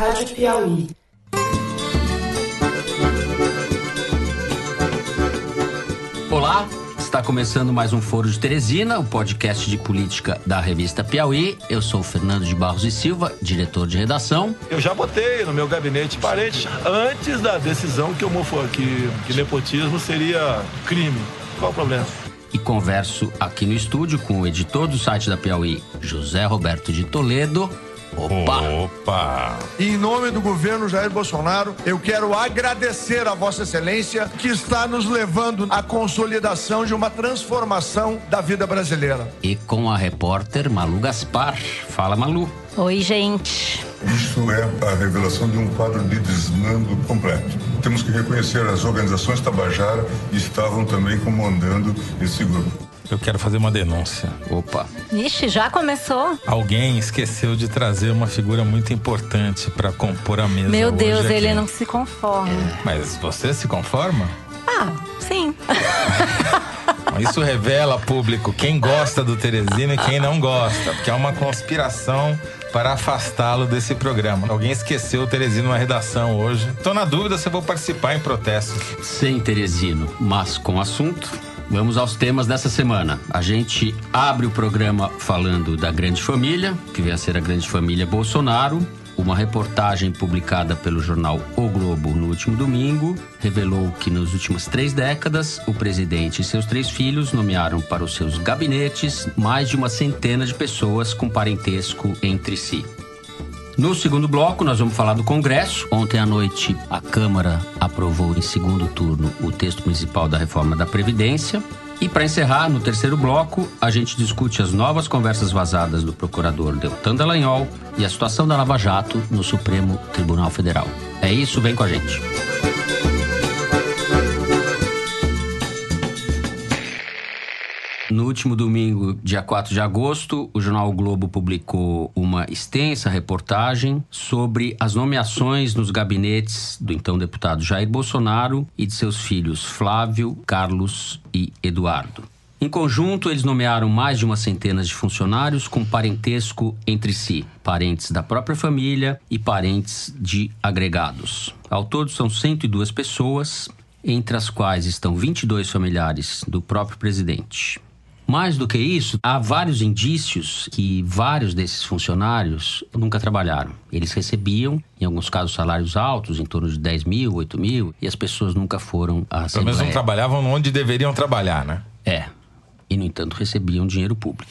Rádio Piauí. Olá, está começando mais um Foro de Teresina, o podcast de política da revista Piauí. Eu sou o Fernando de Barros e Silva, diretor de redação. Eu já botei no meu gabinete parente antes da decisão que, homo, que, que nepotismo seria crime. Qual o problema? E converso aqui no estúdio com o editor do site da Piauí, José Roberto de Toledo. Opa! Opa! Em nome do governo Jair Bolsonaro, eu quero agradecer a Vossa Excelência que está nos levando à consolidação de uma transformação da vida brasileira. E com a repórter Malu Gaspar. Fala, Malu. Oi, gente. Isso é a revelação de um quadro de desmando completo. Temos que reconhecer as organizações Tabajara estavam também comandando esse grupo. Eu quero fazer uma denúncia. Opa. Ixi, já começou? Alguém esqueceu de trazer uma figura muito importante para compor a mesa. Meu Deus, hoje ele aqui. não se conforma. Mas você se conforma? Ah, sim. Isso revela, público, quem gosta do Teresina e quem não gosta. Porque é uma conspiração para afastá-lo desse programa. Alguém esqueceu o Teresino na redação hoje. Tô na dúvida se eu vou participar em protesto. Sem Teresino, mas com assunto. Vamos aos temas dessa semana. A gente abre o programa falando da grande família, que vem a ser a grande família Bolsonaro. Uma reportagem publicada pelo jornal O Globo no último domingo revelou que nas últimas três décadas, o presidente e seus três filhos nomearam para os seus gabinetes mais de uma centena de pessoas com parentesco entre si. No segundo bloco, nós vamos falar do Congresso. Ontem à noite, a Câmara aprovou em segundo turno o texto principal da reforma da Previdência. E para encerrar, no terceiro bloco, a gente discute as novas conversas vazadas do procurador Deltan Dallagnol e a situação da Lava Jato no Supremo Tribunal Federal. É isso, vem com a gente. No último domingo, dia 4 de agosto, o jornal o Globo publicou uma extensa reportagem sobre as nomeações nos gabinetes do então deputado Jair Bolsonaro e de seus filhos Flávio, Carlos e Eduardo. Em conjunto, eles nomearam mais de uma centena de funcionários com parentesco entre si, parentes da própria família e parentes de agregados. Ao todo, são 102 pessoas, entre as quais estão 22 familiares do próprio presidente. Mais do que isso, há vários indícios que vários desses funcionários nunca trabalharam. Eles recebiam, em alguns casos, salários altos, em torno de 10 mil, 8 mil, e as pessoas nunca foram à Pelo menos não Assembleia. trabalhavam onde deveriam trabalhar, né? É. E, no entanto, recebiam dinheiro público.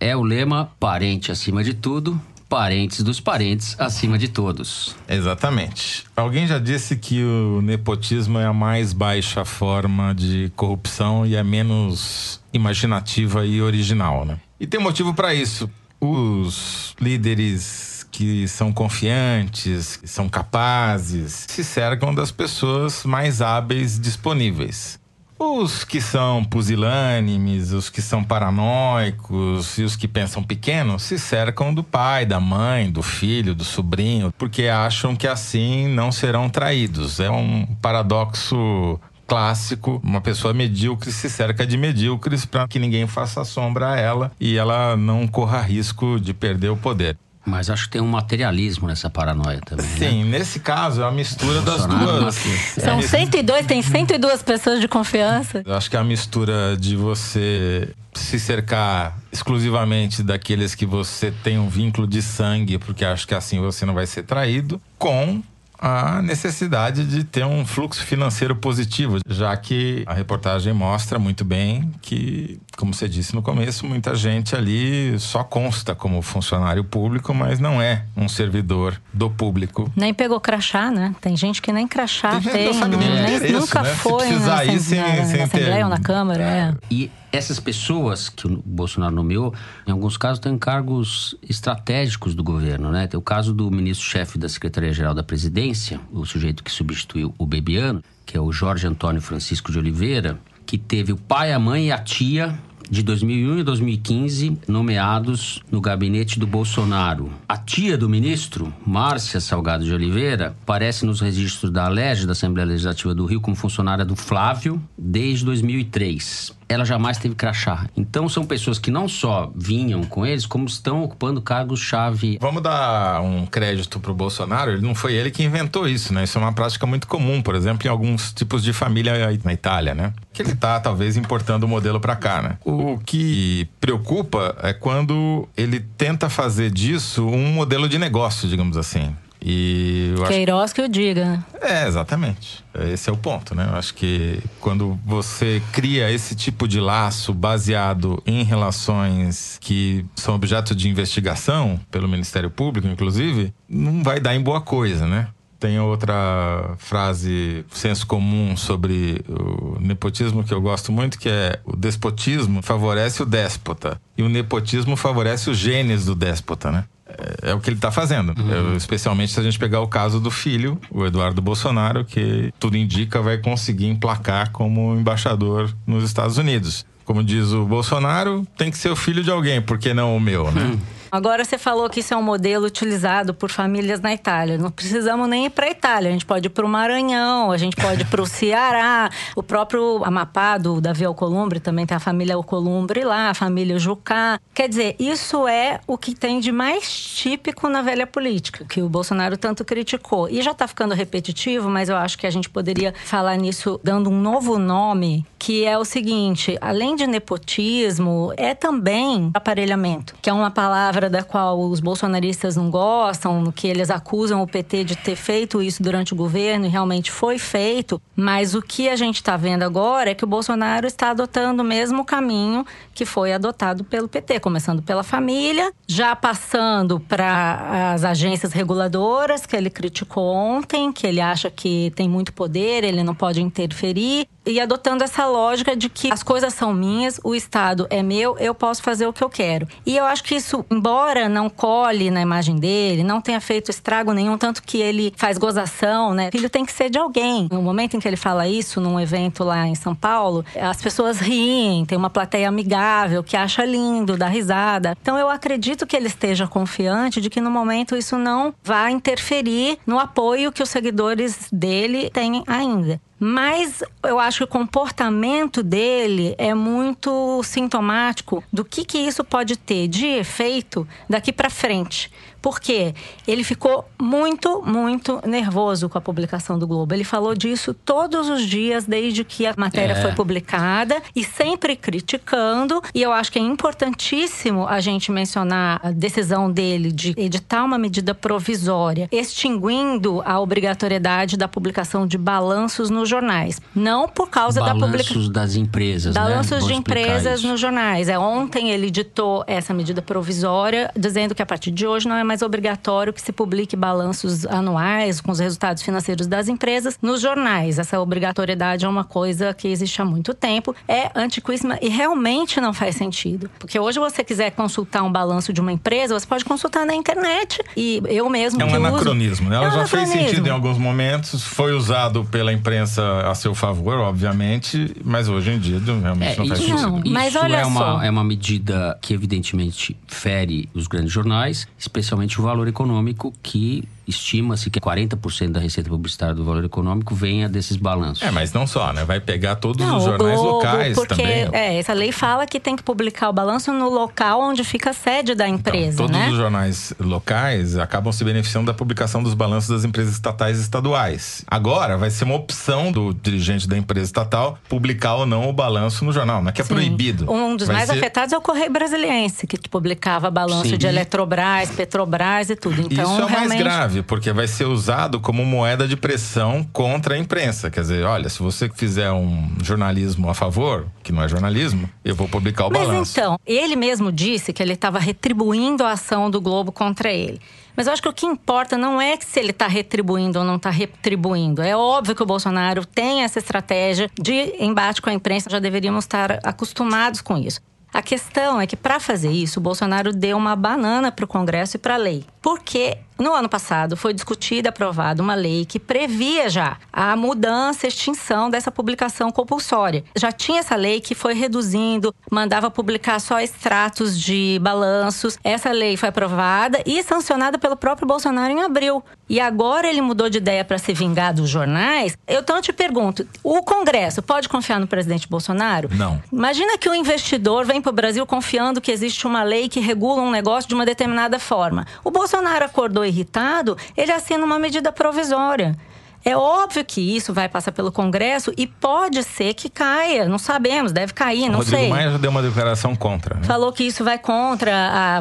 É o lema parente acima de tudo, parentes dos parentes acima de todos. Exatamente. Alguém já disse que o nepotismo é a mais baixa forma de corrupção e é menos imaginativa e original, né? E tem motivo para isso. Os líderes que são confiantes, que são capazes, se cercam das pessoas mais hábeis disponíveis. Os que são pusilânimes, os que são paranoicos e os que pensam pequeno se cercam do pai, da mãe, do filho, do sobrinho, porque acham que assim não serão traídos. É um paradoxo clássico. Uma pessoa medíocre se cerca de medíocres para que ninguém faça sombra a ela e ela não corra risco de perder o poder. Mas acho que tem um materialismo nessa paranoia também. né? Sim, nesse caso é a mistura das duas. É a São mis- 102, tem 102 pessoas de confiança. Eu acho que é a mistura de você se cercar exclusivamente daqueles que você tem um vínculo de sangue, porque acho que assim você não vai ser traído, com a necessidade de ter um fluxo financeiro positivo, já que a reportagem mostra muito bem que, como você disse no começo, muita gente ali só consta como funcionário público, mas não é um servidor do público. Nem pegou crachá, né? Tem gente que nem crachá Tem tem, não sabe nem o nem- endereço, nunca né? Se foi na ir sem- Assembleia, sem na Assembleia ou na Câmara, é. E essas pessoas que o Bolsonaro nomeou, em alguns casos, têm cargos estratégicos do governo, né? Tem o caso do ministro-chefe da Secretaria-Geral da Presidência, o sujeito que substituiu o Bebiano, que é o Jorge Antônio Francisco de Oliveira, que teve o pai, a mãe e a tia de 2001 e 2015 nomeados no gabinete do Bolsonaro. A tia do ministro, Márcia Salgado de Oliveira, aparece nos registros da ALEG, da Assembleia Legislativa do Rio, como funcionária do Flávio desde 2003. Ela jamais teve crachá. Então são pessoas que não só vinham com eles, como estão ocupando cargos-chave. Vamos dar um crédito pro Bolsonaro, ele não foi ele que inventou isso, né? Isso é uma prática muito comum, por exemplo, em alguns tipos de família na Itália, né? Que ele tá talvez importando o modelo para cá, né? O que preocupa é quando ele tenta fazer disso um modelo de negócio, digamos assim. E eu acho Queiroz que o diga, né? É, exatamente. Esse é o ponto, né? Eu acho que quando você cria esse tipo de laço baseado em relações que são objeto de investigação pelo Ministério Público, inclusive, não vai dar em boa coisa, né? Tem outra frase, senso comum sobre o nepotismo que eu gosto muito, que é o despotismo favorece o déspota e o nepotismo favorece os genes do déspota, né? É, é o que ele está fazendo. É, especialmente se a gente pegar o caso do filho, o Eduardo Bolsonaro, que tudo indica vai conseguir emplacar como embaixador nos Estados Unidos. Como diz o Bolsonaro, tem que ser o filho de alguém, porque não o meu, né? Agora você falou que isso é um modelo utilizado por famílias na Itália. Não precisamos nem ir para a Itália. A gente pode ir para o Maranhão, a gente pode ir para o Ceará. O próprio Amapá, do Davi Alcolumbre, também tem a família Alcolumbre lá, a família Jucá. Quer dizer, isso é o que tem de mais típico na velha política, que o Bolsonaro tanto criticou. E já está ficando repetitivo, mas eu acho que a gente poderia falar nisso dando um novo nome, que é o seguinte: além de nepotismo, é também aparelhamento, que é uma palavra da qual os bolsonaristas não gostam, que eles acusam o PT de ter feito isso durante o governo e realmente foi feito. Mas o que a gente está vendo agora é que o Bolsonaro está adotando o mesmo caminho que foi adotado pelo PT, começando pela família, já passando para as agências reguladoras que ele criticou ontem, que ele acha que tem muito poder, ele não pode interferir, e adotando essa lógica de que as coisas são minhas, o Estado é meu, eu posso fazer o que eu quero. E eu acho que isso, embora não cole na imagem dele, não tenha feito estrago nenhum, tanto que ele faz gozação, né? Filho tem que ser de alguém. No momento em que ele fala isso, num evento lá em São Paulo, as pessoas riem, tem uma plateia amigável que acha lindo, dá risada. Então eu acredito que ele esteja confiante de que no momento isso não vai interferir no apoio que os seguidores dele têm ainda. Mas eu acho que o comportamento dele é muito sintomático do que, que isso pode ter de efeito daqui para frente. Porque ele ficou muito, muito nervoso com a publicação do Globo. Ele falou disso todos os dias desde que a matéria É. foi publicada e sempre criticando. E eu acho que é importantíssimo a gente mencionar a decisão dele de editar uma medida provisória, extinguindo a obrigatoriedade da publicação de balanços nos jornais. Não por causa da publicação. Balanços das empresas, né? Balanços Vamos de empresas isso. nos jornais. É, ontem ele editou essa medida provisória, dizendo que a partir de hoje não é mais obrigatório que se publique balanços anuais com os resultados financeiros das empresas nos jornais. Essa obrigatoriedade é uma coisa que existe há muito tempo, é antiquíssima e realmente não faz sentido. Porque hoje você quiser consultar um balanço de uma empresa, você pode consultar na internet. E eu mesmo É um que uso- anacronismo, né? Ela É um já fez anacronismo. sentido em alguns momentos, foi usado pela imprensa a seu favor, obviamente, mas hoje em dia realmente É, não faz isso, sentido. Não, mas isso olha é, uma, só. é uma medida que evidentemente fere os grandes jornais, especialmente o valor econômico, que estima-se que 40% da receita publicitária do valor econômico venha desses balanços. É, mas não só, né? Vai pegar todos Não, os jornais Globo, locais porque, também. É, essa lei fala que tem que publicar o balanço no local onde fica a sede da empresa, Então, todos né? os jornais locais acabam se beneficiando da publicação dos balanços das empresas estatais e estaduais. Agora, vai ser uma opção do dirigente da empresa estatal publicar ou não o balanço no jornal. Não é que é Sim. proibido. Um dos Vai mais ser- afetados é o Correio Brasiliense, que publicava balanço Sim. de Eletrobras, Petrobras e tudo. Então, Isso é o mais realmente. Porque vai ser usado como moeda de pressão contra a imprensa. Quer dizer, olha, se você fizer um jornalismo a favor, que não é jornalismo, eu vou publicar o Mas balanço. então, ele mesmo disse que ele estava retribuindo a ação do Globo contra ele. Mas eu acho que o que importa não é se ele está retribuindo ou não está retribuindo. É óbvio que o Bolsonaro tem essa estratégia de embate com a imprensa, já deveríamos estar acostumados com isso. A questão é que, para fazer isso, o Bolsonaro deu uma banana para o Congresso e para a lei. Porque No ano passado, foi discutida e aprovada uma lei que previa já a mudança, extinção dessa publicação compulsória. Já tinha essa lei que foi reduzindo, mandava publicar só extratos de balanços. Essa lei foi aprovada e sancionada pelo próprio Bolsonaro em abril. E agora ele mudou de ideia para se vingar dos jornais. Eu então te pergunto: o Congresso pode confiar no presidente Bolsonaro? Não. Imagina que o investidor vem para o Brasil confiando que existe uma lei que regula um negócio de uma determinada forma. O Bolsonaro acordou irritado, ele assina uma medida provisória. É óbvio que isso vai passar pelo Congresso e pode ser que caia. Não sabemos, deve cair, não Rodrigo sei. Maia já deu uma declaração contra. Né? Falou que isso vai contra,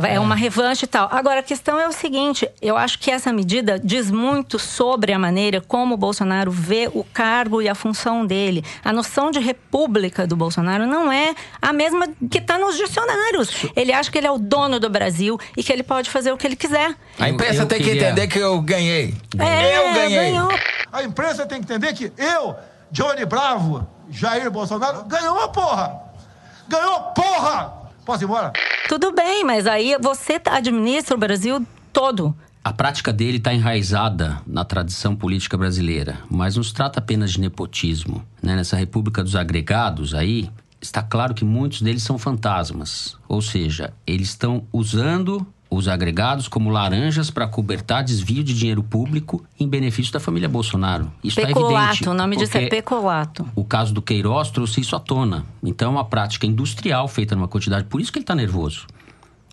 a, é uma revanche e tal. Agora, a questão é o seguinte: eu acho que essa medida diz muito sobre a maneira como o Bolsonaro vê o cargo e a função dele. A noção de república do Bolsonaro não é a mesma que está nos dicionários. Ele acha que ele é o dono do Brasil e que ele pode fazer o que ele quiser. A imprensa eu tem que queria- entender que eu ganhei. É, eu ganhei. ganhou. A imprensa tem que entender que eu, Johnny Bravo, Jair Bolsonaro, ganhou, porra! Ganhou, porra! Posso ir embora? Tudo bem, mas aí você administra o Brasil todo. A prática dele está enraizada na tradição política brasileira, mas não se trata apenas de nepotismo. né? Nessa República dos Agregados aí, está claro que muitos deles são fantasmas. Ou seja, eles estão usando os agregados como laranjas para cobertar desvio de dinheiro público em benefício da família Bolsonaro. Isso é evidente. O nome disso é porque peculato. O caso do Queiroz trouxe isso à tona. Então, é uma prática industrial feita numa quantidade. Por isso que ele está nervoso.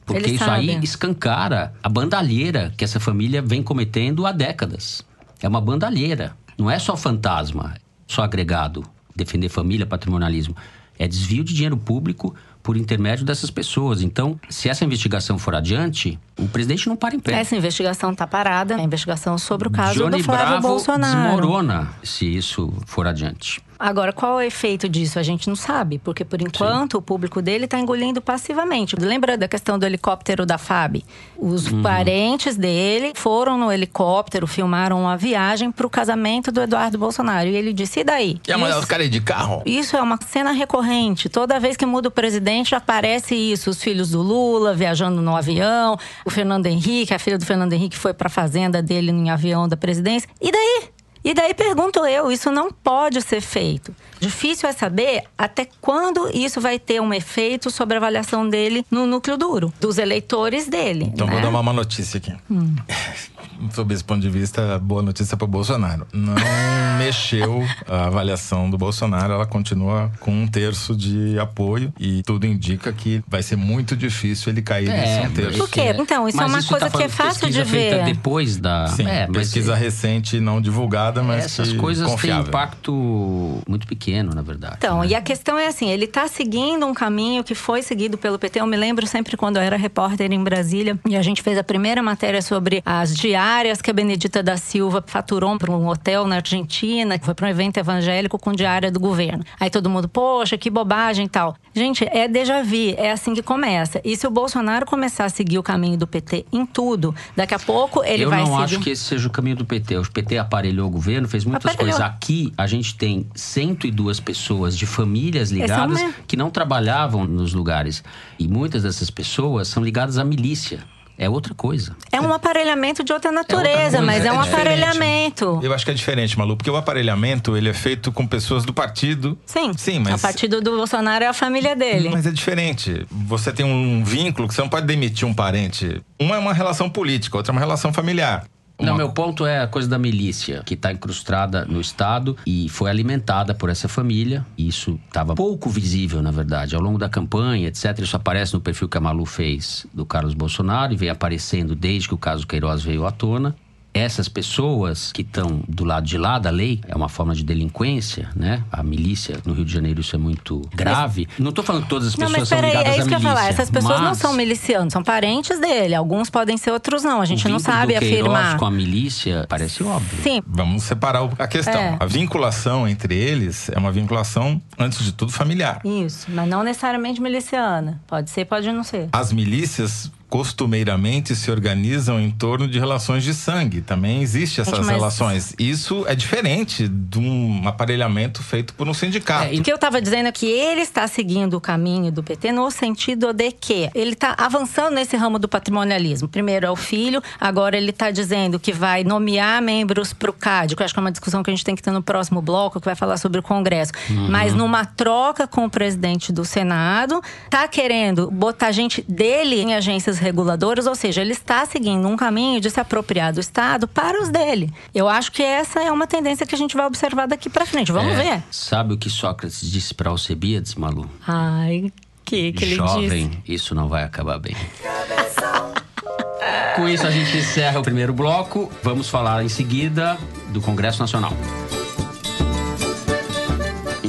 Porque Ele isso sabe. aí escancara a bandalheira que essa família vem cometendo há décadas. É uma bandalheira. Não é só fantasma, só agregado. Defender família, patrimonialismo. É desvio de dinheiro público por intermédio dessas pessoas. Então, se essa investigação for adiante, o presidente não para em pé. Essa investigação está parada, a investigação sobre o caso Johnny do Flávio Bravo Bolsonaro. desmorona se isso for adiante. Agora, qual é o efeito disso? A gente não sabe, porque por enquanto o público dele está engolindo passivamente. Lembra da questão do helicóptero da FAB? Os Uhum. parentes dele foram no helicóptero, filmaram uma viagem para o casamento do Eduardo Bolsonaro. E ele disse: e daí? Ia mandar Isso- os caras ir de carro? Isso é uma cena recorrente. Toda vez que muda o presidente, aparece isso. Os filhos do Lula viajando no avião. O Fernando Henrique, a filha do Fernando Henrique foi para a fazenda dele em avião da presidência. E daí? E daí pergunto eu, isso não pode ser feito. Difícil é saber até quando isso vai ter um efeito sobre a avaliação dele no núcleo duro, dos eleitores dele. Então né? vou dar uma má notícia aqui. Sob esse ponto de vista, boa notícia para Bolsonaro. Não mexeu a avaliação do Bolsonaro, ela continua com um terço de apoio e tudo indica que vai ser muito difícil ele cair nesse um terço. Por quê? Então, isso é Mas uma tá coisa que é fácil de ver. depois da. Sim, é, mas pesquisa recente não divulgada, mas essas que coisas têm confiável. impacto muito pequeno, na verdade. Então, né? e a questão é assim, ele está seguindo um caminho que foi seguido pelo PT. Eu me lembro sempre quando eu era repórter em Brasília e a gente fez a primeira matéria sobre as diárias que a Benedita da Silva faturou para um hotel na Argentina, que foi para um evento evangélico com diária do governo. Aí todo mundo, poxa, que bobagem e tal. Gente, é déjà vu, é assim que começa. E se o Bolsonaro começar a seguir o caminho do PT em tudo, daqui a pouco ele eu vai não seguir. acho que esse seja o caminho do PT. O PT aparelhou o governo, fez muitas Aparelhou. coisas. Aqui a gente tem 102 pessoas de famílias ligadas mesmo. que não trabalhavam nos lugares. E muitas dessas pessoas são ligadas à milícia. É outra coisa. É um aparelhamento de outra natureza, coisa, mas é, é um diferente. aparelhamento. Eu acho que é diferente, Malu, porque o aparelhamento ele é feito com pessoas do partido. Sim. Sim, mas. A partido do Bolsonaro é a família dele. Mas é diferente. Você tem um vínculo que você não pode demitir um parente. Uma é uma relação política, outra é uma relação familiar. Não, Uma- meu ponto é a coisa da milícia, que está incrustada no Estado e foi alimentada por essa família. Isso estava pouco visível, na verdade. Ao longo da campanha, etc., isso aparece no perfil que a Malu fez do Carlos Bolsonaro e vem aparecendo desde que o caso Queiroz veio à tona. Essas pessoas que estão do lado de lá da lei, é uma forma de delinquência, né? A milícia, no Rio de Janeiro, isso é muito grave. não estou falando que todas as Não, pessoas mas são peraí, ligadas é isso à que eu ia milícia. falar. Essas pessoas não mas são milicianos, são parentes dele. Alguns podem ser, outros não. A gente o não sabe do Queiroz afirmar. com a milícia parece óbvio. Sim, Vamos separar a questão. É. A vinculação entre eles é uma vinculação, antes de tudo, familiar. isso. Mas não necessariamente miliciana. Pode ser, pode não ser. As milícias costumeiramente se organizam em torno de relações de sangue. Também existe essas mas- relações. Isso é diferente de um aparelhamento feito por um sindicato. O que eu estava dizendo é que ele está seguindo o caminho do PT no sentido de que ele está avançando nesse ramo do patrimonialismo. Primeiro é o filho, agora ele está dizendo que vai nomear membros para o CAD, que eu acho que é uma discussão que a gente tem que ter no próximo bloco, que vai falar sobre o Congresso. Mas numa troca com o presidente do Senado, está querendo botar gente dele em agências reguladoras, ou seja, ele está seguindo um caminho de se apropriar do Estado para os dele. Eu acho que essa é uma tendência que a gente vai observar daqui para frente. Vamos É, ver. Sabe o que Sócrates disse para Alcebiades, Malu? Ai, que que ele Jovem, disse? isso não vai acabar bem. Com isso, a gente encerra o primeiro bloco. Vamos falar em seguida do Congresso Nacional.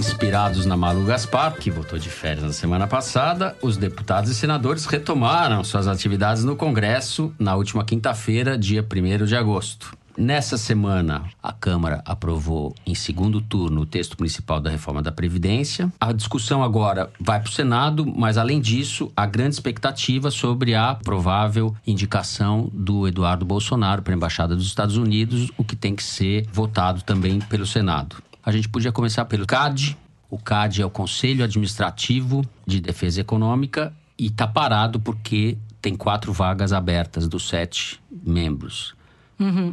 Inspirados na Malu Gaspar, que votou de férias na semana passada, os deputados e senadores retomaram suas atividades no Congresso na última quinta-feira, dia 1 de agosto. Nessa semana, a Câmara aprovou em segundo turno o texto municipal da reforma da Previdência. A discussão agora vai para o Senado, mas além disso, há grande expectativa sobre a provável indicação do Eduardo Bolsonaro para a Embaixada dos Estados Unidos, o que tem que ser votado também pelo Senado. A gente podia começar pelo CAD. O CAD é o Conselho Administrativo de Defesa Econômica e está parado porque tem quatro vagas abertas dos sete membros.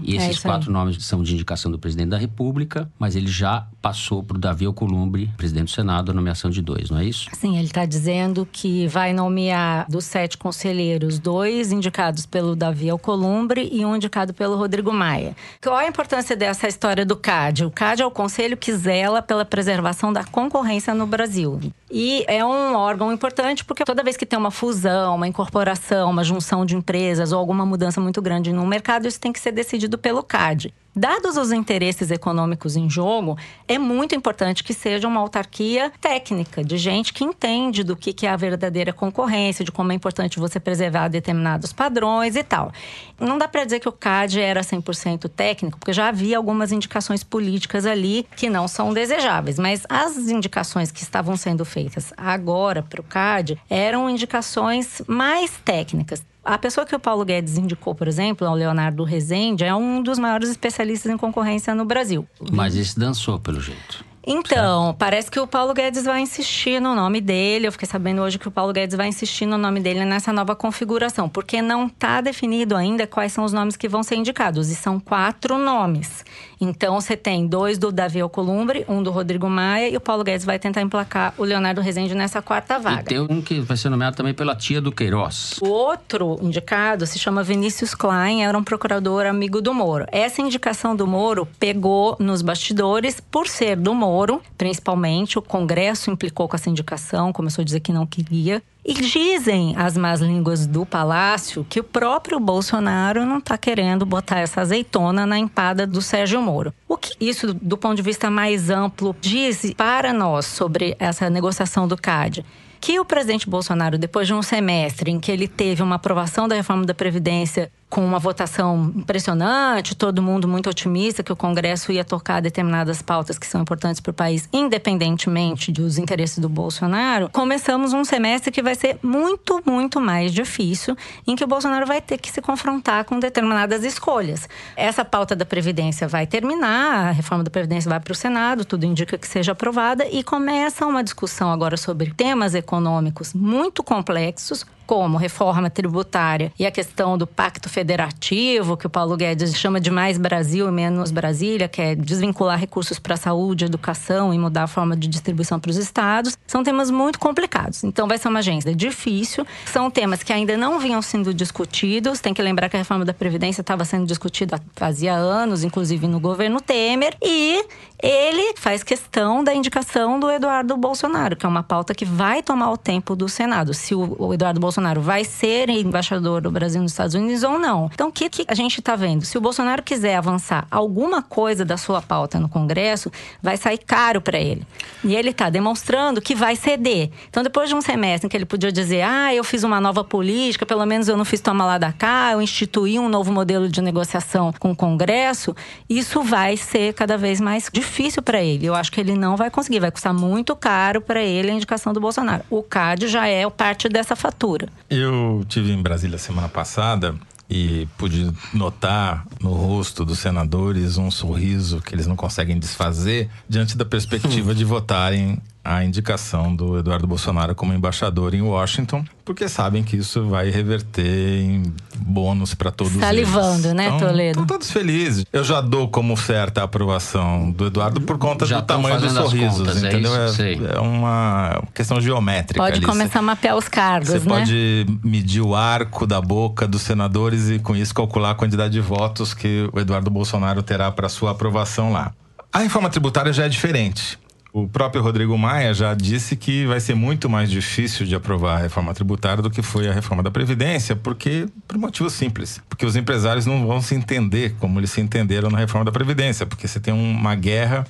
E é esses aí. quatro nomes são de indicação do presidente da República, mas ele já passou para o Davi Alcolumbre, presidente do Senado, a nomeação de dois, não é isso? Sim, ele está dizendo que vai nomear dos sete conselheiros dois indicados pelo Davi Alcolumbre e um indicado pelo Rodrigo Maia. Qual a importância dessa história do CAD? O CAD é o conselho que zela pela preservação da concorrência no Brasil. E é um órgão importante porque toda vez que tem uma fusão, uma incorporação, uma junção de empresas ou alguma mudança muito grande no mercado, isso tem que ser decidido pelo CAD. Dados os interesses econômicos em jogo, é muito importante que seja uma autarquia técnica, de gente que entende do que que é a verdadeira concorrência, de como é importante você preservar determinados padrões e tal. Não dá para dizer que o CAD era 100% técnico, porque já havia algumas indicações políticas ali que não são desejáveis, mas as indicações que estavam sendo feitas agora para o CAD eram indicações mais técnicas. A pessoa que o Paulo Guedes indicou, por exemplo, o Leonardo Rezende, é um dos maiores especialistas em concorrência no Brasil. Mas esse dançou, pelo jeito. Então, parece que o Paulo Guedes vai insistir no nome dele. Eu fiquei sabendo hoje que o Paulo Guedes vai insistir no nome dele nessa nova configuração, porque não está definido ainda quais são os nomes que vão ser indicados. E são quatro nomes. Então, você tem dois do Davi Alcolumbre, um do Rodrigo Maia, e o Paulo Guedes vai tentar emplacar o Leonardo Rezende nessa quarta vaga. E tem um que vai ser nomeado também pela tia do Queiroz. O outro indicado se chama Vinícius Klein, era um procurador amigo do Moro. Essa indicação do Moro pegou nos bastidores por ser do Moro, principalmente. O Congresso implicou com essa indicação, começou a dizer que não queria. E dizem as más línguas do palácio que o próprio Bolsonaro não está querendo botar essa azeitona na empada do Sérgio Moro. O que isso, do ponto de vista mais amplo, diz para nós sobre essa negociação do CAD? que o presidente Bolsonaro, depois de um semestre em que ele teve uma aprovação da reforma da Previdência com uma votação impressionante, todo mundo muito otimista que o Congresso ia tocar determinadas pautas que são importantes para o país, independentemente dos interesses do Bolsonaro, começamos um semestre que vai ser muito, muito mais difícil, em que o Bolsonaro vai ter que se confrontar com determinadas escolhas. Essa pauta da Previdência vai terminar, a reforma da Previdência vai para o Senado, tudo indica que seja aprovada, e começa uma discussão agora sobre temas econômicos muito complexos, como reforma tributária e a questão do pacto federativo, que o Paulo Guedes chama de mais Brasil e menos Brasília, que é desvincular recursos para saúde, educação e mudar a forma de distribuição para os estados, são temas muito complicados. Então vai ser uma agenda difícil, são temas que ainda não vinham sendo discutidos. Tem que lembrar que a reforma da Previdência estava sendo discutida fazia anos, inclusive no governo Temer, e ele faz questão da indicação do Eduardo Bolsonaro, que é uma pauta que vai tomar o tempo do Senado. Se o Eduardo Bolsonaro vai ser embaixador do Brasil nos Estados Unidos ou não. Então, o que, que a gente está vendo? Se o Bolsonaro quiser avançar alguma coisa da sua pauta no Congresso, vai sair caro para ele. E ele está demonstrando que vai ceder. Então, depois de um semestre em que ele podia dizer, ah, eu fiz uma nova política, pelo menos eu não fiz toma lá da cá, eu instituí um novo modelo de negociação com o Congresso, isso vai ser cada vez mais difícil difícil para ele. Eu acho que ele não vai conseguir, vai custar muito caro para ele a indicação do Bolsonaro. O CAD já é parte dessa fatura. Eu tive em Brasília semana passada e pude notar no rosto dos senadores um sorriso que eles não conseguem desfazer diante da perspectiva de votarem a indicação do Eduardo Bolsonaro como embaixador em Washington, porque sabem que isso vai reverter em bônus para todos Salivando, eles. né, então, Toledo? Estão todos felizes. Eu já dou como certa a aprovação do Eduardo por conta Já do tamanho dos sorrisos, contas, é entendeu? isso? Sei. é uma questão geométrica Pode ali. começar a mapear os cargos, Você né? pode medir o arco da boca dos senadores e, com isso, calcular a quantidade de votos que o Eduardo Bolsonaro terá para sua aprovação lá. A reforma tributária já é diferente. O próprio Rodrigo Maia já disse que vai ser muito mais difícil de aprovar a reforma tributária do que foi a reforma da Previdência, porque por motivo simples. Porque os empresários não vão se entender como eles se entenderam na reforma da Previdência, porque você tem uma guerra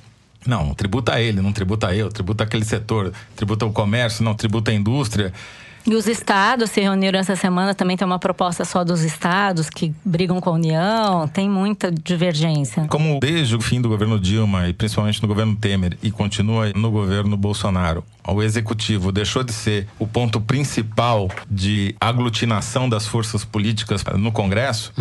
não, tributa ele, não tributa eu, tributa aquele setor, tributa o comércio, não tributa a indústria. E os estados se reuniram essa semana, também tem uma proposta só dos estados que brigam com a União, tem muita divergência. Como desde o fim do governo Dilma e principalmente no governo Temer e continua no governo Bolsonaro, o executivo deixou de ser o ponto principal de aglutinação das forças políticas no Congresso,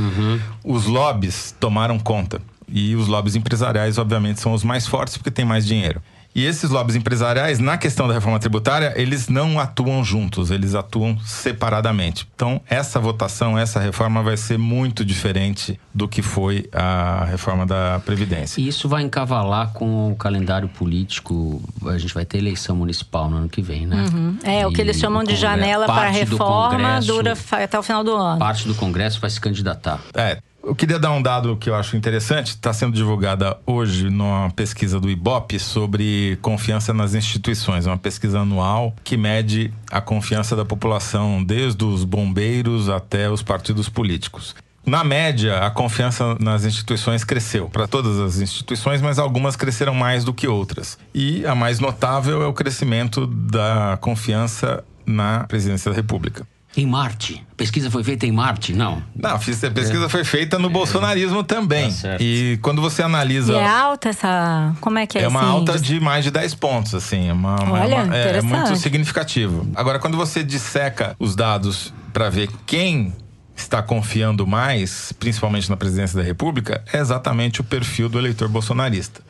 os lobbies tomaram conta. E os lobbies empresariais, obviamente, são os mais fortes porque têm mais dinheiro. E esses lobbies empresariais, na questão da reforma tributária, eles não atuam juntos, eles atuam separadamente. Então, essa votação, essa reforma vai ser muito diferente do que foi a reforma da Previdência. E isso vai encavalar com o calendário político. A gente vai ter eleição municipal no ano que vem, né? É, o que E eles chamam de janela para reforma Congresso- dura até o final do ano. Parte do Congresso vai se candidatar. É, eu queria dar um dado que eu acho interessante. Está sendo divulgada hoje numa pesquisa do IBOP sobre confiança nas instituições. É uma pesquisa anual que mede a confiança da população, desde os bombeiros até os partidos políticos. Na média, a confiança nas instituições cresceu para todas as instituições, mas algumas cresceram mais do que outras. E a mais notável é o crescimento da confiança na presidência da República. Em Marte. A pesquisa foi feita em Marte? Não. Não, fiz- a pesquisa foi feita no bolsonarismo também. Tá e quando você analisa. E é alta essa. Como é que é, É uma alta de mais de 10 pontos, assim. É, uma, Olha, é uma- é, é muito significativo. Agora, quando você disseca os dados para ver quem está confiando mais, principalmente na presidência da República, é exatamente o perfil do eleitor bolsonarista.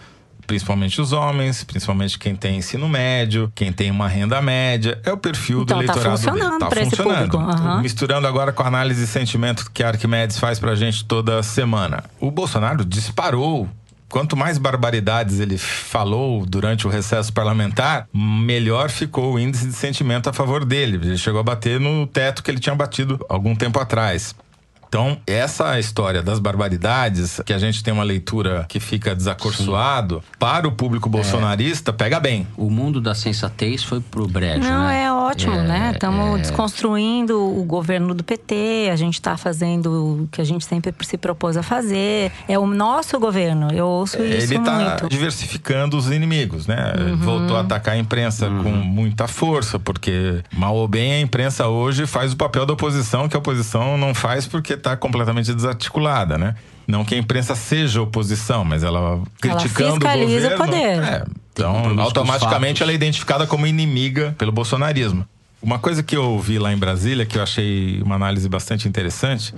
Principalmente os homens, principalmente quem tem ensino médio, quem tem uma renda média, é o perfil Então, do tá eleitorado dele. funcionando Tá pra funcionando. aham. Misturando agora com a análise de sentimento que a Arquimedes faz pra gente toda semana. O Bolsonaro disparou. Quanto mais barbaridades ele falou durante o recesso parlamentar, melhor ficou o índice de sentimento a favor dele. Ele chegou a bater no teto que ele tinha batido algum tempo atrás. Então, essa história das barbaridades, que a gente tem uma leitura que fica desacorçoado, para o público bolsonarista, pega bem. O mundo da sensatez foi pro brejo, Não, né? é ótimo, É, né? Estamos é. desconstruindo o governo do PT, a gente está fazendo o que a gente sempre se propôs a fazer. É o nosso governo, eu ouço isso Ele está muito. Uhum. diversificando os inimigos, né? Voltou a atacar a imprensa com muita força, porque mal ou bem a imprensa hoje faz o papel da oposição que a oposição não faz porque está completamente desarticulada, né? Não que a imprensa seja oposição, mas ela criticando fiscaliza o o governo. poder. É, então, automaticamente ela é identificada como inimiga pelo bolsonarismo. Uma coisa que eu vi lá em Brasília, que eu achei uma análise bastante interessante,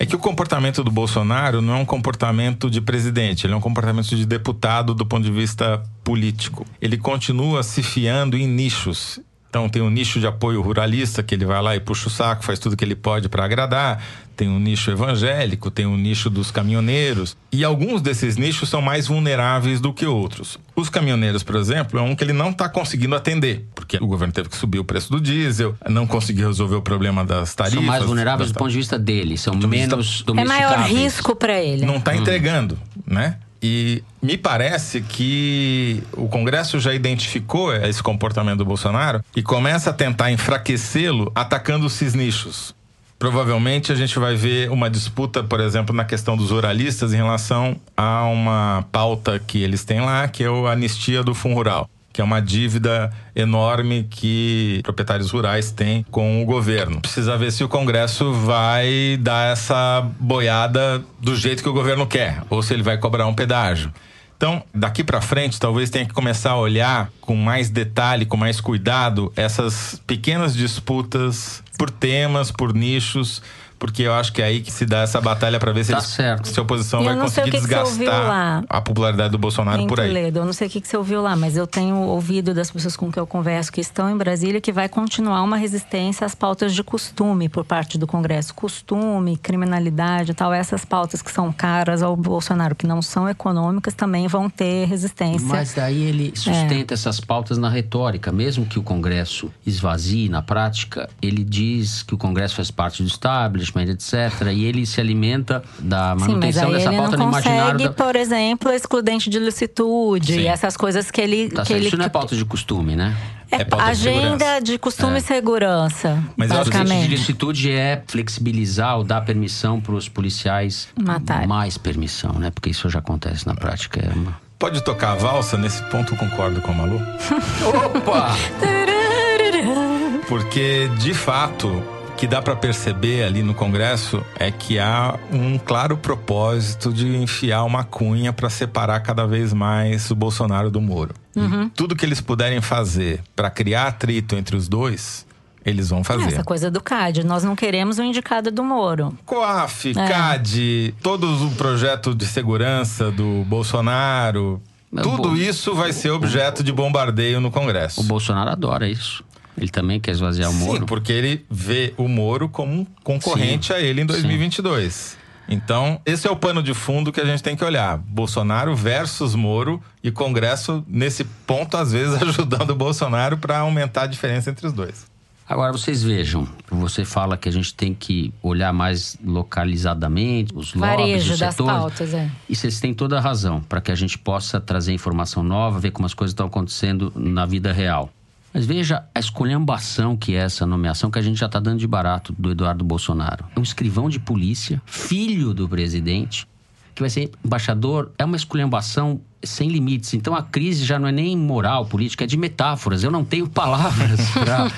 é que o comportamento do Bolsonaro não é um comportamento de presidente, ele é um comportamento de deputado do ponto de vista político. Ele continua se fiando em nichos. Então tem um nicho de apoio ruralista que ele vai lá e puxa o saco, faz tudo que ele pode para agradar. Tem um nicho evangélico, tem um nicho dos caminhoneiros. E alguns desses nichos são mais vulneráveis do que outros. Os caminhoneiros, por exemplo, é um que ele não está conseguindo atender, porque o governo teve que subir o preço do diesel, não conseguiu resolver o problema das tarifas. São mais vulneráveis do ponto de vista dele, são de vista- menos É domesticáveis. maior risco para ele. não está entregando, né? E me parece que o Congresso já identificou esse comportamento do Bolsonaro e começa a tentar enfraquecê-lo atacando esses nichos. Provavelmente a gente vai ver uma disputa, por exemplo, na questão dos oralistas em relação a uma pauta que eles têm lá, que é a anistia do Fundo Rural, que é uma dívida enorme que proprietários rurais têm com o governo. Precisa ver se o Congresso vai dar essa boiada do jeito que o governo quer, ou se ele vai cobrar um pedágio. Então, daqui para frente, talvez tenha que começar a olhar com mais detalhe, com mais cuidado, essas pequenas disputas por temas, por nichos, porque eu acho que é aí que se dá essa batalha para ver se, Tá eles- certo. se a oposição E vai conseguir desgastar a popularidade do Bolsonaro Em por aí. Toledo. Eu não sei o que que você ouviu lá, mas eu tenho ouvido das pessoas com que eu converso que estão em Brasília que vai continuar uma resistência às pautas de costume por parte do Congresso. Costume, criminalidade e tal. Essas pautas que são caras ao Bolsonaro, que não são econômicas, também vão ter resistência. Mas daí ele sustenta essas pautas na retórica. Mesmo que o Congresso esvazie na prática, ele diz que o Congresso faz parte do establishment, etc. E ele se alimenta da Sim, mas manutenção aí dessa ele pauta não no imaginário consegue, da... por exemplo, excludente de licitude, Sim. essas coisas que ele... Tá que certo, ele Isso não é pauta de costume, né? É, É pauta de agenda segurança. de costume e segurança, Mas eu acho que O de licitude é flexibilizar ou dar permissão para os policiais Matarem. mais permissão, né? Porque isso já acontece na prática. É uma... Pode tocar a valsa? Nesse ponto eu concordo com a Malu. Opa! Porque, de fato, que dá para perceber ali no Congresso é que há um claro propósito de enfiar uma cunha para separar cada vez mais o Bolsonaro do Moro. E tudo que eles puderem fazer para criar atrito entre os dois, eles vão fazer. Essa coisa do CAD. Nós não queremos o indicado do Moro. COAF, É. CAD, todo o projeto de segurança do Bolsonaro, Mas tudo bom, isso vai ser objeto de bombardeio no Congresso. O Bolsonaro adora isso. Ele também quer esvaziar o Moro. Sim, porque ele vê o Moro como um concorrente Sim, a ele em 2022. Então, esse é o pano de fundo que a gente tem que olhar. Bolsonaro versus Moro e Congresso, nesse ponto, às vezes, ajudando o Bolsonaro para aumentar a diferença entre os dois. Agora vocês vejam, você fala que a gente tem que olhar mais localizadamente os lobbies, Varejo os das setores. pautas, é. E vocês têm toda a razão, para que a gente possa trazer informação nova, ver como as coisas estão acontecendo na vida real. Mas veja a esculhambação que é essa nomeação que a gente já está dando de barato do Eduardo Bolsonaro. É um escrivão de polícia, filho do presidente, que vai ser embaixador. É uma esculhambação sem limites. Então a crise já não é nem moral, política, é de metáforas. Eu não tenho palavras para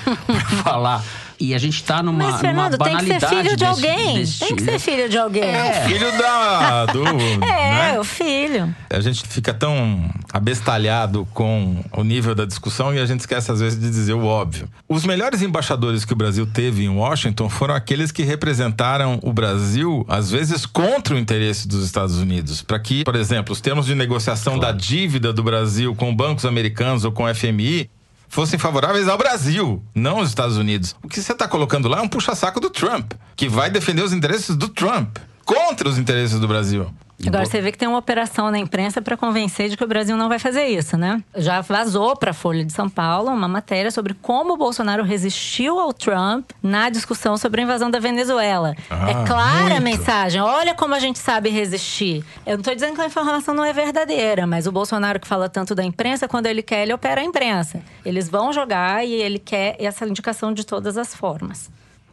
falar. E a gente está numa, Mas, numa Fernando, tem que ser banalidade filho de desse- alguém. desse- Tem que ser filho de alguém. É, o filho da. Do, É, o filho. A gente fica tão abestalhado com o nível da discussão e a gente esquece às vezes de dizer o óbvio. Os melhores embaixadores que o Brasil teve em Washington foram aqueles que representaram o Brasil, às vezes, contra o interesse dos Estados Unidos. Para que, por exemplo, os termos de negociação da dívida do Brasil com bancos americanos ou com o FMI fossem favoráveis ao Brasil, não aos Estados Unidos. O que você está colocando lá é um puxa-saco do Trump, que vai defender os interesses do Trump contra os interesses do Brasil. Agora você vê que tem uma operação na imprensa para convencer de que o Brasil não vai fazer isso, né? Já vazou para a Folha de São Paulo uma matéria sobre como o Bolsonaro resistiu ao Trump na discussão sobre a invasão da Venezuela. Ah, é clara a muito. mensagem. Olha como a gente sabe resistir. Eu não estou dizendo que a informação não é verdadeira, mas o Bolsonaro que fala tanto da imprensa, quando ele quer, ele opera a imprensa. Eles vão jogar e ele quer essa indicação de todas as formas.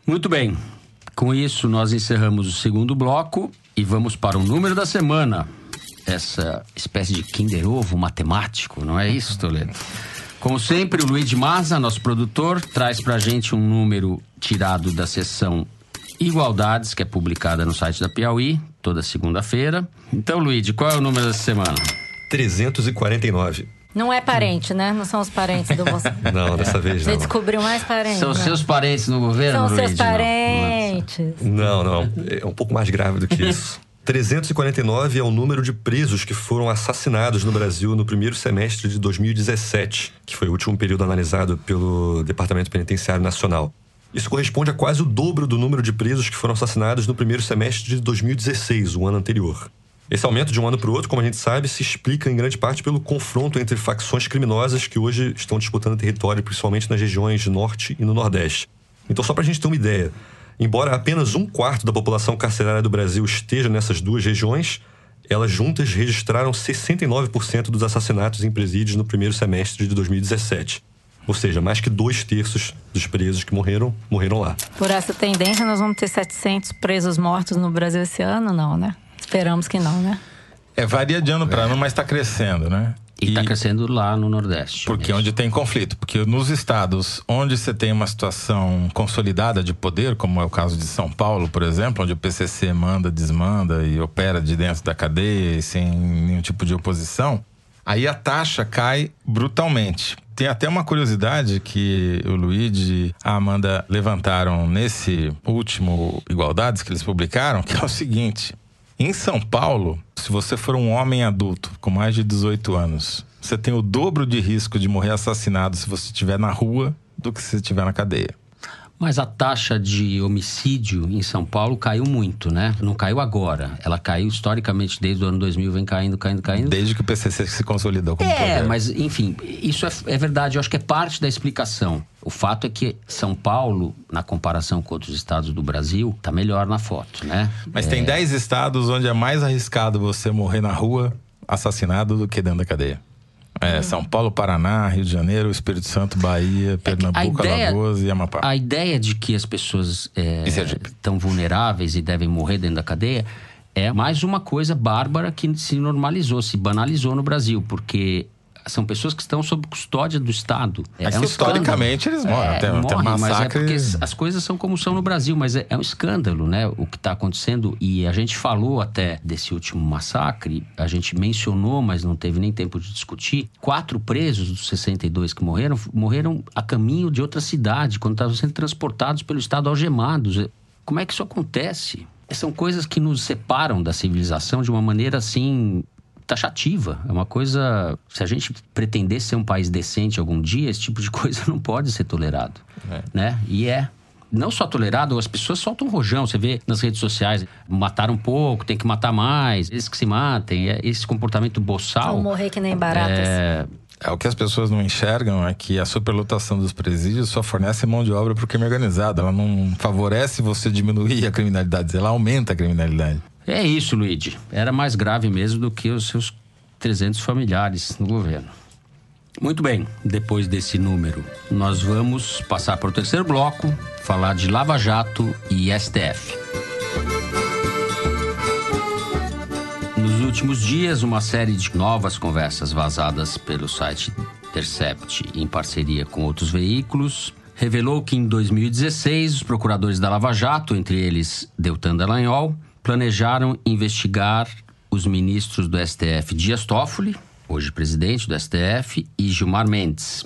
Muito bem. Com isso, nós encerramos o segundo bloco e vamos para o número da semana. Essa espécie de Kinder Ovo matemático, não é isso, Toledo? Como sempre, o Luiz de Maza, nosso produtor, traz pra gente um número tirado da seção Igualdades, que é publicada no site da Piauí, toda segunda-feira. Então, Luiz, qual é o número dessa semana? 349. Não é parente, né? Não são os parentes do Bolsonaro. Não, dessa vez Você não. descobriu mais parentes. São né? seus parentes no governo, São seus Luiz? Não. parentes. Não, não. É um pouco mais grave do que isso. 349 é o número de presos que foram assassinados no Brasil no primeiro semestre de 2017, que foi o último período analisado pelo Departamento Penitenciário Nacional. Isso corresponde a quase o dobro do número de presos que foram assassinados no primeiro semestre de 2016, o ano anterior. Esse aumento de um ano para o outro, como a gente sabe, se explica em grande parte pelo confronto entre facções criminosas que hoje estão disputando território, principalmente nas regiões norte e no nordeste. Então, só para a gente ter uma ideia, embora apenas um quarto da população carcerária do Brasil esteja nessas duas regiões, elas juntas registraram 69% dos assassinatos em presídios no primeiro semestre de 2017. Ou seja, mais que dois terços dos presos que morreram, morreram lá. Por essa tendência, nós vamos ter 700 presos mortos no Brasil esse ano? Não, né? Esperamos que não, né? É, varia de ano para ano, mas está crescendo, né? E está crescendo lá no Nordeste. Porque mesmo. onde tem conflito. Porque nos estados onde você tem uma situação consolidada de poder, como é o caso de São Paulo, por exemplo, onde o PCC manda, desmanda e opera de dentro da cadeia e sem nenhum tipo de oposição, aí a taxa cai brutalmente. Tem até uma curiosidade que o Luigi e a Amanda levantaram nesse último Igualdades que eles publicaram, que é o seguinte: em São Paulo, se você for um homem adulto com mais de 18 anos, você tem o dobro de risco de morrer assassinado se você estiver na rua do que se estiver na cadeia. Mas a taxa de homicídio em São Paulo caiu muito, né? Não caiu agora. Ela caiu historicamente desde o ano 2000, vem caindo, caindo, caindo. Desde que o PCC se consolidou como É, poder. mas enfim, isso é, é verdade. Eu acho que é parte da explicação. O fato é que São Paulo, na comparação com outros estados do Brasil, tá melhor na foto, né? Mas tem 10 estados onde é mais arriscado você morrer na rua assassinado do que dentro da cadeia. É, São Paulo, Paraná, Rio de Janeiro, Espírito Santo, Bahia, Pernambuco, ideia- Alagoas e Amapá. A ideia de que as pessoas é, estão vulneráveis e devem morrer dentro da cadeia é mais uma coisa bárbara que se normalizou, se banalizou no Brasil, porque são pessoas que estão sob custódia do Estado. É que historicamente eles morrem, É, até- até morrem, mas é massacre- porque as coisas são como são no Brasil, mas é, é um escândalo, né? O que está acontecendo. E a gente falou até desse último massacre, a gente mencionou, mas não teve nem tempo de discutir. Quatro presos dos 62 que morreram, morreram a caminho de outra cidade, quando estavam sendo transportados pelo Estado algemados. Como é que isso acontece? São coisas que nos separam da civilização de uma maneira assim taxativa. É uma coisa. Se a gente pretender ser um país decente algum dia, esse tipo de coisa não pode ser tolerado. Né? E é. Não só tolerado, as pessoas soltam rojão. Você vê nas redes sociais, mataram um pouco, tem que matar mais, eles que se matem. É Esse comportamento boçal. Vão morrer que nem baratas. É, É, o que as pessoas não enxergam é que a superlotação dos presídios só fornece mão de obra para o crime organizado. Ela não favorece você diminuir a criminalidade, ela aumenta a criminalidade. É isso, Luigi. Era mais grave mesmo do que os seus 300 familiares no governo. Muito bem, depois desse número, nós vamos passar para o terceiro bloco, falar de Lava Jato e STF. Nos últimos dias, uma série de novas conversas vazadas pelo site Intercept, em parceria com outros veículos, revelou que em 2016 os procuradores da Lava Jato, entre eles Deltan Dallagnol, planejaram investigar os ministros do STF Dias Toffoli, hoje presidente do STF, e Gilmar Mendes.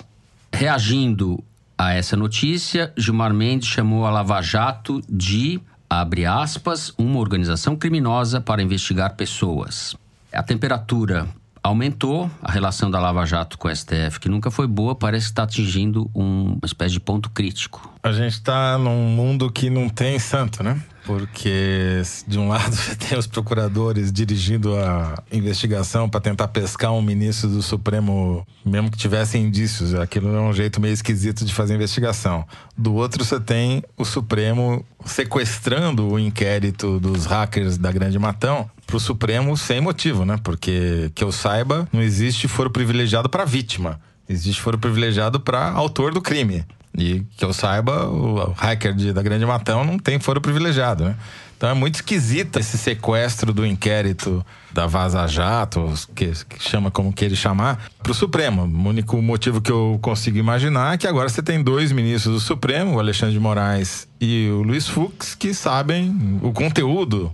Reagindo a essa notícia, Gilmar Mendes chamou a Lava Jato de, abre aspas, uma organização criminosa para investigar pessoas. A temperatura aumentou, a relação da Lava Jato com o STF, que nunca foi boa, parece que está atingindo um- uma espécie de ponto crítico. A gente está num mundo que não tem santo, né? Porque de um lado você tem os procuradores dirigindo a investigação para tentar pescar um ministro do Supremo, mesmo que tivesse indícios, aquilo é um jeito meio esquisito de fazer investigação. Do outro você tem o Supremo sequestrando o inquérito dos hackers da Grande Matão para o Supremo sem motivo, né? Porque que eu saiba, não existe foro privilegiado para vítima. Existe foro privilegiado para autor do crime. E que eu saiba, o hacker de- da Grande Matão não tem foro privilegiado, né? Então é muito esquisito esse sequestro do inquérito da Vaza Jato, que, que chama como queira chamar, para o Supremo. O único motivo que eu consigo imaginar é que agora você tem dois ministros do Supremo, o Alexandre de Moraes e o Luiz Fux, que sabem o conteúdo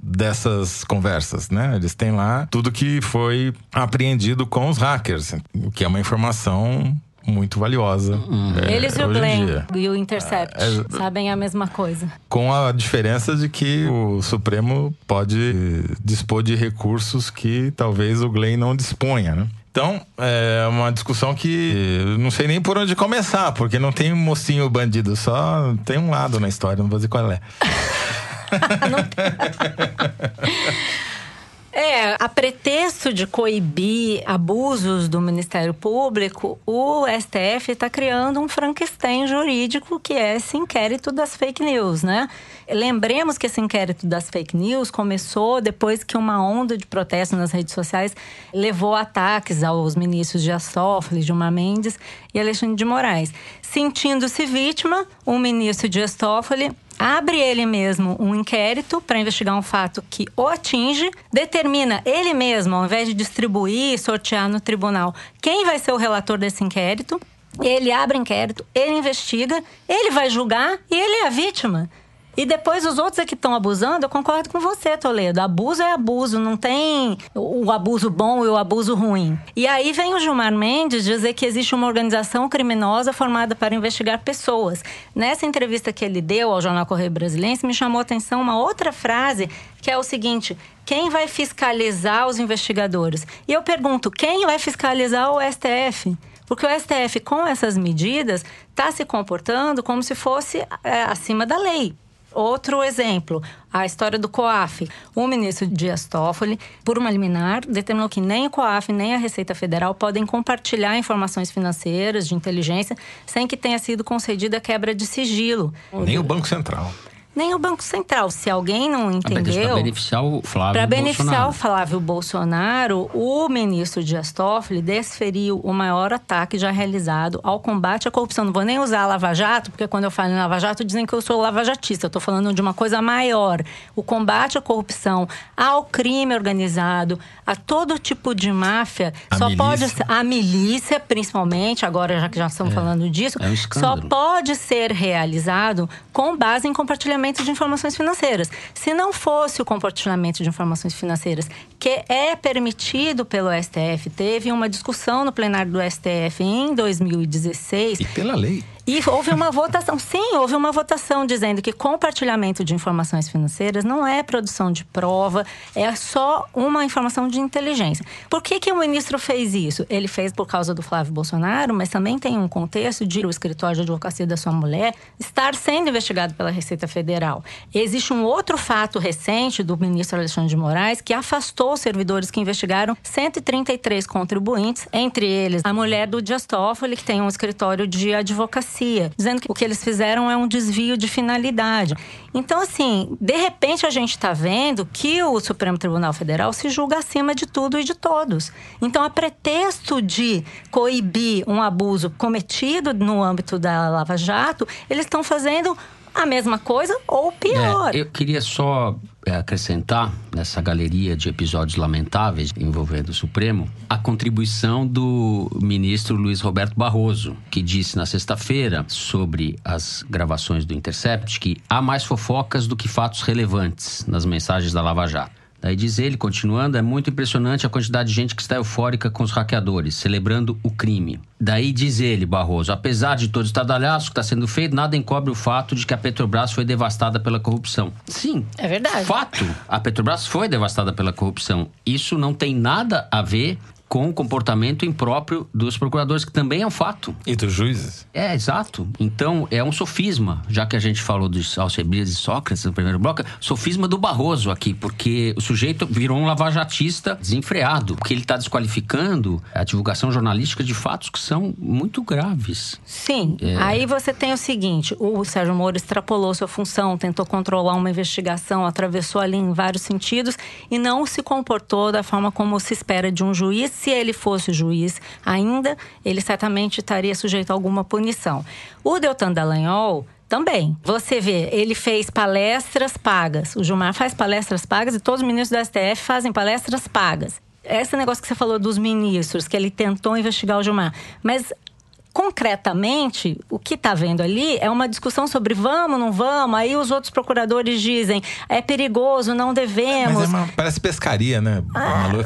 dessas conversas, né? Eles têm lá tudo que foi apreendido com os hackers, o que é uma informação muito valiosa. é, Eles e o Glenn dia. e o Intercept É, sabem a mesma coisa. Com a diferença de que o Supremo pode dispor de recursos que talvez o Glenn não disponha, né? Então, é uma discussão que não sei nem por onde começar, porque não tem mocinho bandido, só tem um lado na história, não vou dizer qual é. É, a pretexto de coibir abusos do Ministério Público, o STF está criando um Frankenstein jurídico que é esse inquérito das fake news, né? Lembremos que esse inquérito das fake news começou depois que uma onda de protesto nas redes sociais levou ataques aos ministros Dias Toffoli, Gilmar Mendes e Alexandre de Moraes. Sentindo-se vítima, o ministro Dias Toffoli abre ele mesmo um inquérito para investigar um fato que o atinge, determina ele mesmo, ao invés de distribuir e sortear no tribunal, quem vai ser o relator desse inquérito. Ele abre inquérito, ele investiga, ele vai julgar e ele é a vítima. E depois os outros é que estão abusando, eu concordo com você, Toledo. Abuso é abuso, não tem o abuso bom e o abuso ruim. E aí vem o Gilmar Mendes dizer que existe uma organização criminosa formada para investigar pessoas. Nessa entrevista que ele deu ao Jornal Correio Brasilense, me chamou a atenção uma outra frase, que é o seguinte: quem vai fiscalizar os investigadores? E eu pergunto, quem vai fiscalizar o STF? Porque o STF, com essas medidas, está se comportando como se fosse é, acima da lei. Outro exemplo, a história do COAF. O ministro Dias Toffoli, por uma liminar, determinou que nem o COAF nem a Receita Federal podem compartilhar informações financeiras de inteligência sem que tenha sido concedida quebra de sigilo. Nem o Banco Central nem o Banco Central. Se alguém não entendeu. Para beneficiar o Flávio Para beneficiar Bolsonaro. o Flávio Bolsonaro, o ministro Dias Toffoli desferiu o maior ataque já realizado ao combate à corrupção. Não vou nem usar a Lava Jato, porque quando eu falo em Lava Jato, dizem que eu sou lavajatista. Eu estou falando de uma coisa maior. O combate à corrupção, ao crime organizado, a todo tipo de máfia, a só milícia. pode ser. A milícia, principalmente, agora já que já estamos É. falando disso, É um só pode ser realizado com base em compartilhamento de informações financeiras. Se não fosse o compartilhamento de informações financeiras, que é permitido pelo STF, teve uma discussão no plenário do STF em 2016. E pela lei. E houve uma votação, sim, houve uma votação dizendo que compartilhamento de informações financeiras não é produção de prova, é só uma informação de inteligência. Por que, que o ministro fez isso? Ele fez por causa do Flávio Bolsonaro, mas também tem um contexto de o escritório de advocacia da sua mulher estar sendo investigado pela Receita Federal. Existe um outro fato recente do ministro Alexandre de Moraes que afastou os servidores que investigaram 133 contribuintes, entre eles a mulher do Dias Toffoli, que tem um escritório de advocacia dizendo que o que eles fizeram é um desvio de finalidade. Então, assim, de repente a gente está vendo que o Supremo Tribunal Federal se julga acima de tudo e de todos. Então, a pretexto de coibir um abuso cometido no âmbito da Lava Jato, eles estão fazendo a mesma coisa ou pior. É, eu queria só é, acrescentar nessa galeria de episódios lamentáveis envolvendo o Supremo a contribuição do ministro Luiz Roberto Barroso, que disse na sexta-feira sobre as gravações do Intercept que há mais fofocas do que fatos relevantes nas mensagens da Lava Jato. Daí diz ele, continuando, é muito impressionante a quantidade de gente que está eufórica com os hackeadores, celebrando o crime. Daí diz ele, Barroso, apesar de todo o estadalhaço que está sendo feito, nada encobre o fato de que a Petrobras foi devastada pela corrupção. Sim. É verdade. Fato. A Petrobras foi devastada pela corrupção. Isso não tem nada a ver com o comportamento impróprio dos procuradores, que também é um fato. E dos juízes. É, exato. Então, é um sofisma, já que a gente falou dos Alcebiades e Sócrates no primeiro bloco, sofisma do Barroso aqui, porque o sujeito virou um lavajatista desenfreado, porque ele está desqualificando a divulgação jornalística de fatos que são muito graves. Sim. Aí você tem o seguinte: o Sérgio Moro extrapolou sua função, tentou controlar uma investigação, atravessou ali em vários sentidos e não se comportou da forma como se espera de um juiz. Se ele fosse juiz ainda, ele certamente estaria sujeito a alguma punição. O Deltan Dallagnol também. Você vê, ele fez palestras pagas. O Gilmar faz palestras pagas e todos os ministros do STF fazem palestras pagas. Esse negócio que você falou dos ministros, que ele tentou investigar o Gilmar. Mas concretamente, o que está vendo ali é uma discussão sobre vamos, não vamos. Aí os outros procuradores dizem é perigoso, não devemos. É uma, parece pescaria, né?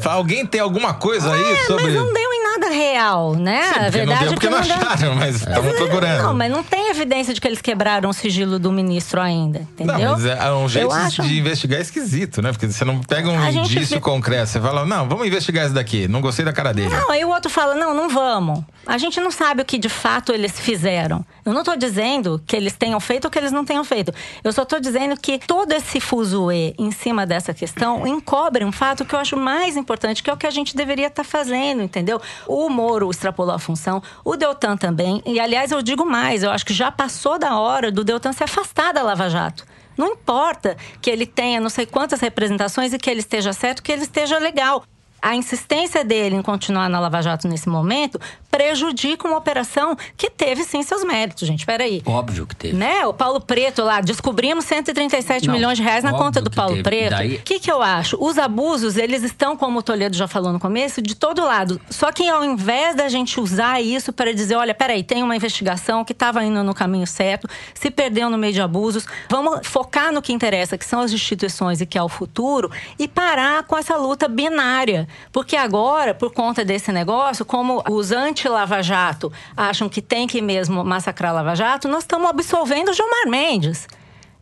Fala, Alguém tem alguma coisa aí sobre. Mas não deu em nada real, né? Sim, a porque verdade não deu é porque que não não deu. acharam, mas estavam procurando. Não, mas não tem evidência de que eles quebraram o sigilo do ministro ainda, entendeu? Não, mas é um jeito acho... de investigar esquisito, né? Porque você não pega um A gente indício vê- concreto, você fala, não, vamos investigar esse daqui, não gostei da cara dele. Não, aí o outro fala, não, não vamos. A gente não sabe o que de fato eles fizeram. Eu não estou dizendo que eles tenham feito ou que eles não tenham feito. Eu só estou dizendo que todo esse fuzuê em cima dessa questão encobre um fato que eu acho mais importante, que é o que a gente deveria estar fazendo, entendeu? O Moro extrapolou a função, o Deltan também. E, aliás, eu digo mais, eu acho que já passou da hora do Deltan se afastar da Lava Jato. Não importa que ele tenha não sei quantas representações e que ele esteja certo, que ele esteja legal. A insistência dele em continuar na Lava Jato nesse momento prejudica uma operação que teve sim seus méritos, gente. Peraí. Óbvio que teve. Né? O Paulo Preto lá, descobrimos 137 Não, milhões de reais na conta do Paulo teve. Preto. O Daí- que, que eu acho? Os abusos, eles estão, como o Toledo já falou no começo, de todo lado. Só que ao invés da gente usar isso para dizer, olha, peraí, tem uma investigação que estava indo no caminho certo, se perdeu no meio de abusos, vamos focar no que interessa, que são as instituições e que é o futuro, e parar com essa luta binária. Porque agora, por conta desse negócio, como os anti-Lava Jato acham que tem que mesmo massacrar Lava Jato, nós estamos absolvendo o Gilmar Mendes.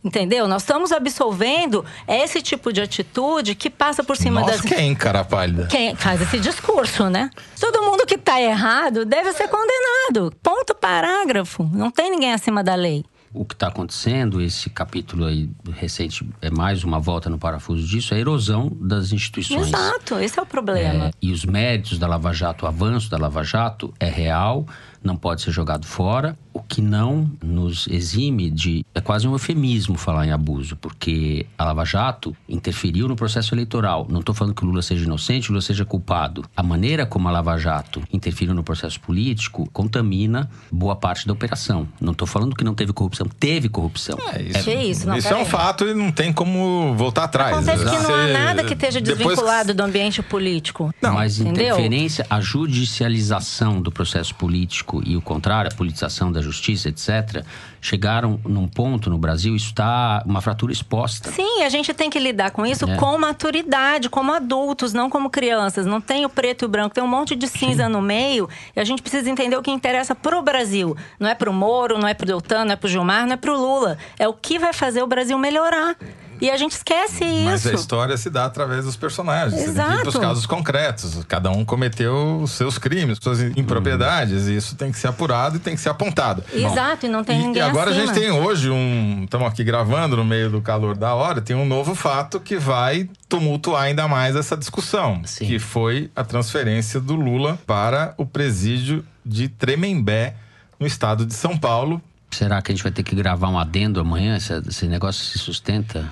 Entendeu? Nós estamos absolvendo esse tipo de atitude que passa por cima Nós das. quem, cara pálida? Quem faz esse discurso, né? Todo mundo que tá errado deve ser condenado. Ponto parágrafo. Não tem ninguém acima da lei. O que está acontecendo, esse capítulo aí recente, é mais uma volta no parafuso disso, é a erosão das instituições. Exato, esse é o problema. É, e os méritos da Lava Jato, o avanço da Lava Jato é real, não pode ser jogado fora. O que não nos exime de. É quase um eufemismo falar em abuso, porque a Lava Jato interferiu no processo eleitoral. Não estou falando que o Lula seja inocente, o Lula seja culpado. A maneira como a Lava Jato interferiu no processo político contamina boa parte da operação. Não estou falando que não teve corrupção, teve corrupção. É isso. Que isso, não, isso é um fato e não tem como voltar atrás. Acontece que não há nada que esteja depois desvinculado do ambiente político. Mas entendeu? interferência, a judicialização do processo político e o contrário, a politização da justiça, etc., chegaram num ponto no Brasil, isso está uma fratura exposta. Sim, a gente tem que lidar com isso É. com maturidade, como adultos, não como crianças. Não tem o preto e o branco, tem um monte de cinza no meio. E a gente precisa entender o que interessa pro Brasil. Não é pro Moro, não é pro Deltan, não é pro Gilmar, não é pro Lula. É o que vai fazer o Brasil melhorar. E a gente esquece Mas a isso. história se dá através dos personagens. Exato. pros casos concretos. Cada um cometeu os seus crimes, suas impropriedades. E isso tem que ser apurado e tem que ser apontado. Exato, e não tem E- ninguém E agora acima. a gente tem hoje um. Estamos aqui gravando no meio do calor da hora, tem um novo fato que vai tumultuar ainda mais essa discussão. Sim. Que foi a transferência do Lula para o presídio de Tremembé, no estado de São Paulo. Será que a gente vai ter que gravar um adendo amanhã? Esse, esse negócio se sustenta?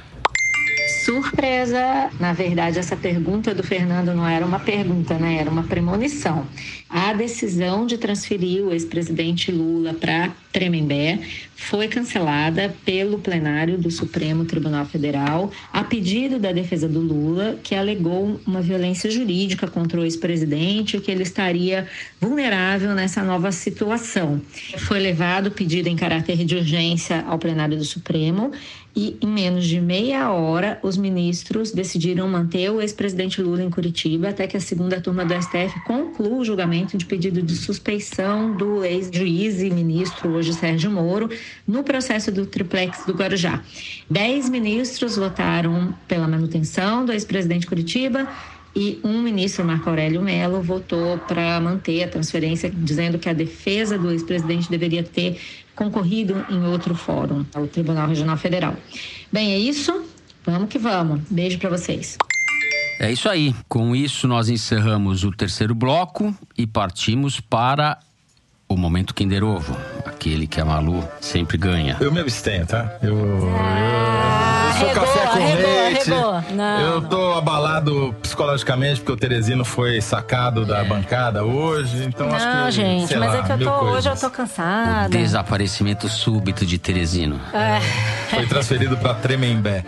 Surpresa! Na verdade, essa pergunta do Fernando não era uma pergunta, né? Era uma premonição. A decisão de transferir o ex-presidente Lula para Tremembé foi cancelada pelo plenário do Supremo Tribunal Federal a pedido da defesa do Lula, que alegou uma violência jurídica contra o ex-presidente, que ele estaria vulnerável nessa nova situação. Foi levado o pedido em caráter de urgência ao plenário do Supremo e em menos de meia hora os ministros decidiram manter o ex-presidente Lula em Curitiba até que a segunda turma do STF conclua o julgamento de pedido de suspeição do ex-juiz e ministro, hoje Sérgio Moro, no processo do triplex do Guarujá. Dez ministros votaram pela manutenção do ex-presidente Curitiba e um ministro, Marco Aurélio Mello, votou para manter a transferência, dizendo que a defesa do ex-presidente deveria ter concorrido em outro fórum, o Tribunal Regional Federal. Bem, é isso. Vamos que vamos. Beijo para vocês. É isso aí. Com isso, nós encerramos o terceiro bloco e partimos para o momento Kinder Ovo. Aquele que a Malu sempre ganha. Eu me abstenho, tá? Eu. eu... Ah, eu sou arregou, café com arregou, leite. arregou. Não, eu não. tô abalado psicologicamente porque o Teresino foi sacado da bancada hoje. Então acho Não, que. gente, sei mas lá, é que eu tô, hoje eu tô cansada. Desaparecimento súbito de Teresino. É, Foi transferido pra Tremembé.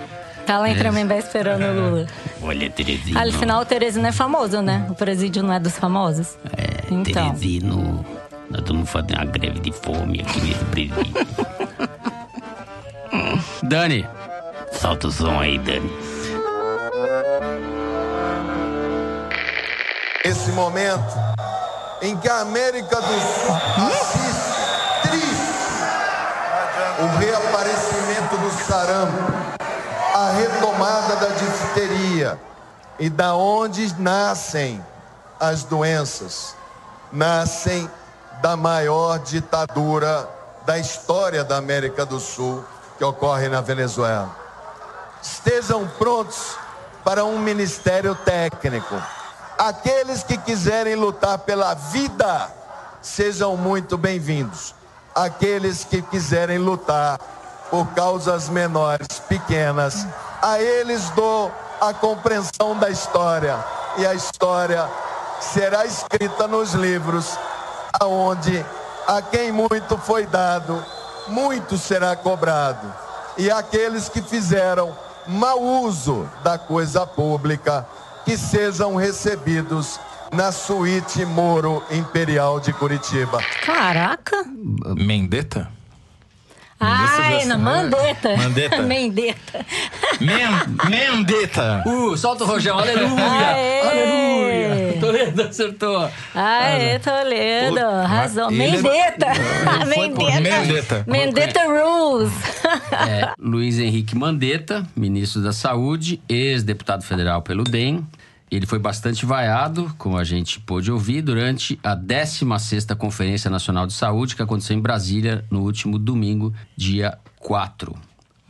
tá lá em Tremembé esperando o Lula. Olha, Teresino. Ah, Afinal, o Teresino é famoso, né? O presídio não é dos famosos. É, Então. Teresino. Nós estamos fazendo uma greve de fome aqui nesse presídio. Dani, solta o som aí, Dani. Esse momento em que a América do Sul assiste triste o reaparecimento do sarampo, a retomada da difteria e da onde nascem as doenças, nascem da maior ditadura da história da América do Sul, que ocorre na Venezuela. Estejam prontos para um ministério técnico. Aqueles que quiserem lutar pela vida, sejam muito bem-vindos. Aqueles que quiserem lutar por causas menores, pequenas, a eles dou a compreensão da história. E a história será escrita nos livros aonde a quem muito foi dado, muito será cobrado. E aqueles que fizeram mau uso da coisa pública, que sejam recebidos na suíte Moro Imperial de Curitiba. Caraca! Mendetta? Ai, não, Mandetta. Mandetta. Mendetta. Men Mendetta! Uh, solta o rojão, aleluia! Aê! Aleluia! Toledo acertou. Aê, Toledo. Foi por Mendetta. Mendetta Rules. É, Luiz Henrique Mandetta, ministro da Saúde, ex-deputado federal pelo DEM. Ele foi bastante vaiado, como a gente pôde ouvir, durante a 16ª Conferência Nacional de Saúde, que aconteceu em Brasília no último domingo, dia 4.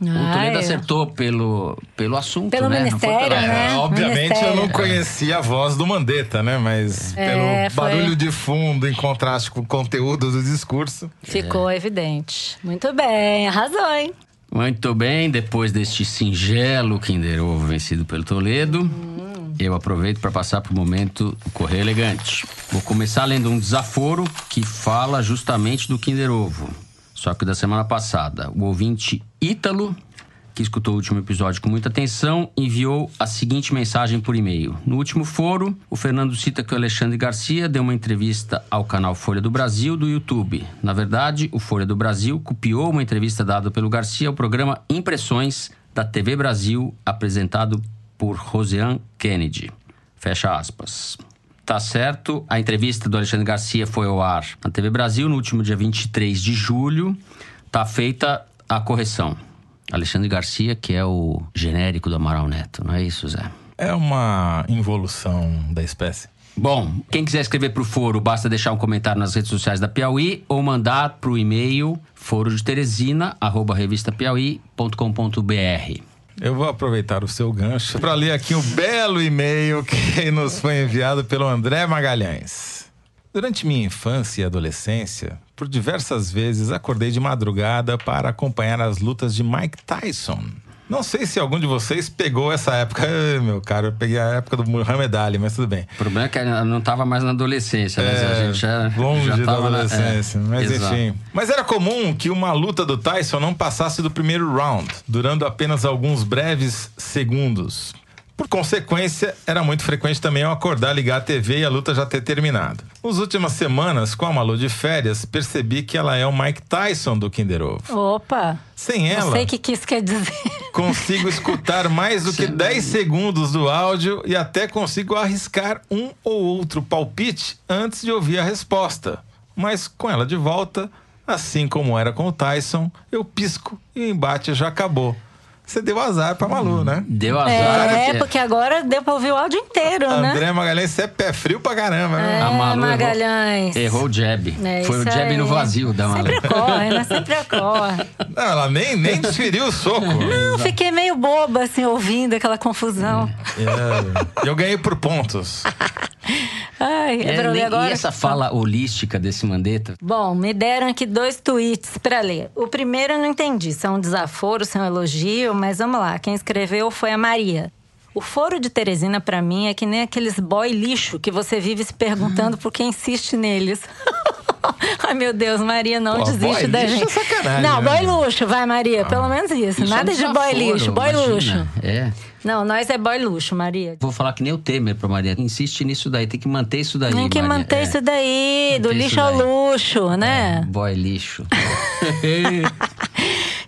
O Ah, Toledo é. acertou pelo, pelo assunto, Pelo né? Não foi ministério, pela- né? É, obviamente eu não Ministério. conhecia a voz do Mandetta, né? Mas É, pelo foi. barulho de fundo em contraste com o conteúdo do discurso. Ficou evidente. Muito bem, arrasou, hein? Muito bem, depois deste singelo Kinder Ovo vencido pelo Toledo, eu aproveito para passar para o momento do Correio Elegante. Vou começar lendo um desaforo que fala justamente do Kinder Ovo, só que da semana passada. O ouvinte Ítalo, que escutou o último episódio com muita atenção, enviou a seguinte mensagem por e-mail. No último foro, o Fernando cita que o Alexandre Garcia deu uma entrevista ao canal Folha do Brasil do YouTube. Na verdade, o Folha do Brasil copiou uma entrevista dada pelo Garcia ao programa Impressões da TV Brasil, apresentado por Roseanne Kennedy. Fecha aspas. Tá certo, a entrevista do Alexandre Garcia foi ao ar na TV Brasil no último dia 23 de julho. Tá feita a correção. Alexandre Garcia, que é o genérico do Amaral Neto, não é isso, Zé? É uma involução da espécie. Bom, quem quiser escrever pro foro, basta deixar um comentário nas redes sociais da Piauí ou mandar pro e-mail foro de Teresina, arroba revistapiauí.com.br. Eu vou aproveitar o seu gancho para ler aqui um belo e-mail que nos foi enviado pelo André Magalhães. Durante minha infância e adolescência, por diversas vezes acordei de madrugada para acompanhar as lutas de Mike Tyson. Não sei se algum de vocês pegou essa época. Ai, meu cara, eu peguei a época do Muhammad Ali, mas tudo bem. O problema é que ela não estava mais na adolescência, mas a É, gente já. longe já da tava na- adolescência, é, mas exato. enfim. Mas era comum que uma luta do Tyson não passasse do primeiro round, durando apenas alguns breves segundos. Por consequência, era muito frequente também eu acordar, ligar a TV e a luta já ter terminado. Nas últimas semanas, com a Malu de férias, percebi que ela é o Mike Tyson do Kinder Ovo. Opa! Sem Não ela, sei o que, que isso quer dizer. Consigo escutar mais do que 10 segundos do áudio e até consigo arriscar um ou outro palpite antes de ouvir a resposta. Mas com ela de volta, assim como era com o Tyson, eu pisco e o embate já acabou. Você deu azar pra Malu, né? Deu azar. É, porque- porque agora deu pra ouvir o áudio inteiro, né? André Magalhães, você é pé frio pra caramba, né? É, A Malu errou- Magalhães. Errou o jab. É Foi o jab aí. no vazio da Malu. Sempre ocorre, né? Sempre ocorre. Não, ela nem, nem desferiu o soco. Não, fiquei meio boba, assim, ouvindo aquela confusão. É, eu ganhei por pontos. Ai, é, É, pra ler nem- agora? E essa fala holística desse Mandetta? Bom, me deram aqui dois tweets pra ler. O primeiro eu não entendi, se é um desaforo, se é um elogio, mas vamos lá. Quem escreveu foi a Maria. O foro de Teresina pra mim é que nem aqueles boy lixo que você vive se perguntando por quem insiste neles. Ai, meu Deus, Maria, não Pô, desiste boy da lixo gente. é sacanagem, não, né? boy luxo, vai, Maria, pelo menos isso. Isso Nada é um de boy lixo, boy imagina. luxo. É. Não, nós é boy luxo, Maria. Vou falar que nem o Temer pra Maria. Insiste nisso daí, tem que manter isso daí. Tem que Maria. manter É. isso daí, do Manter lixo ao daí. luxo, né? Boy lixo.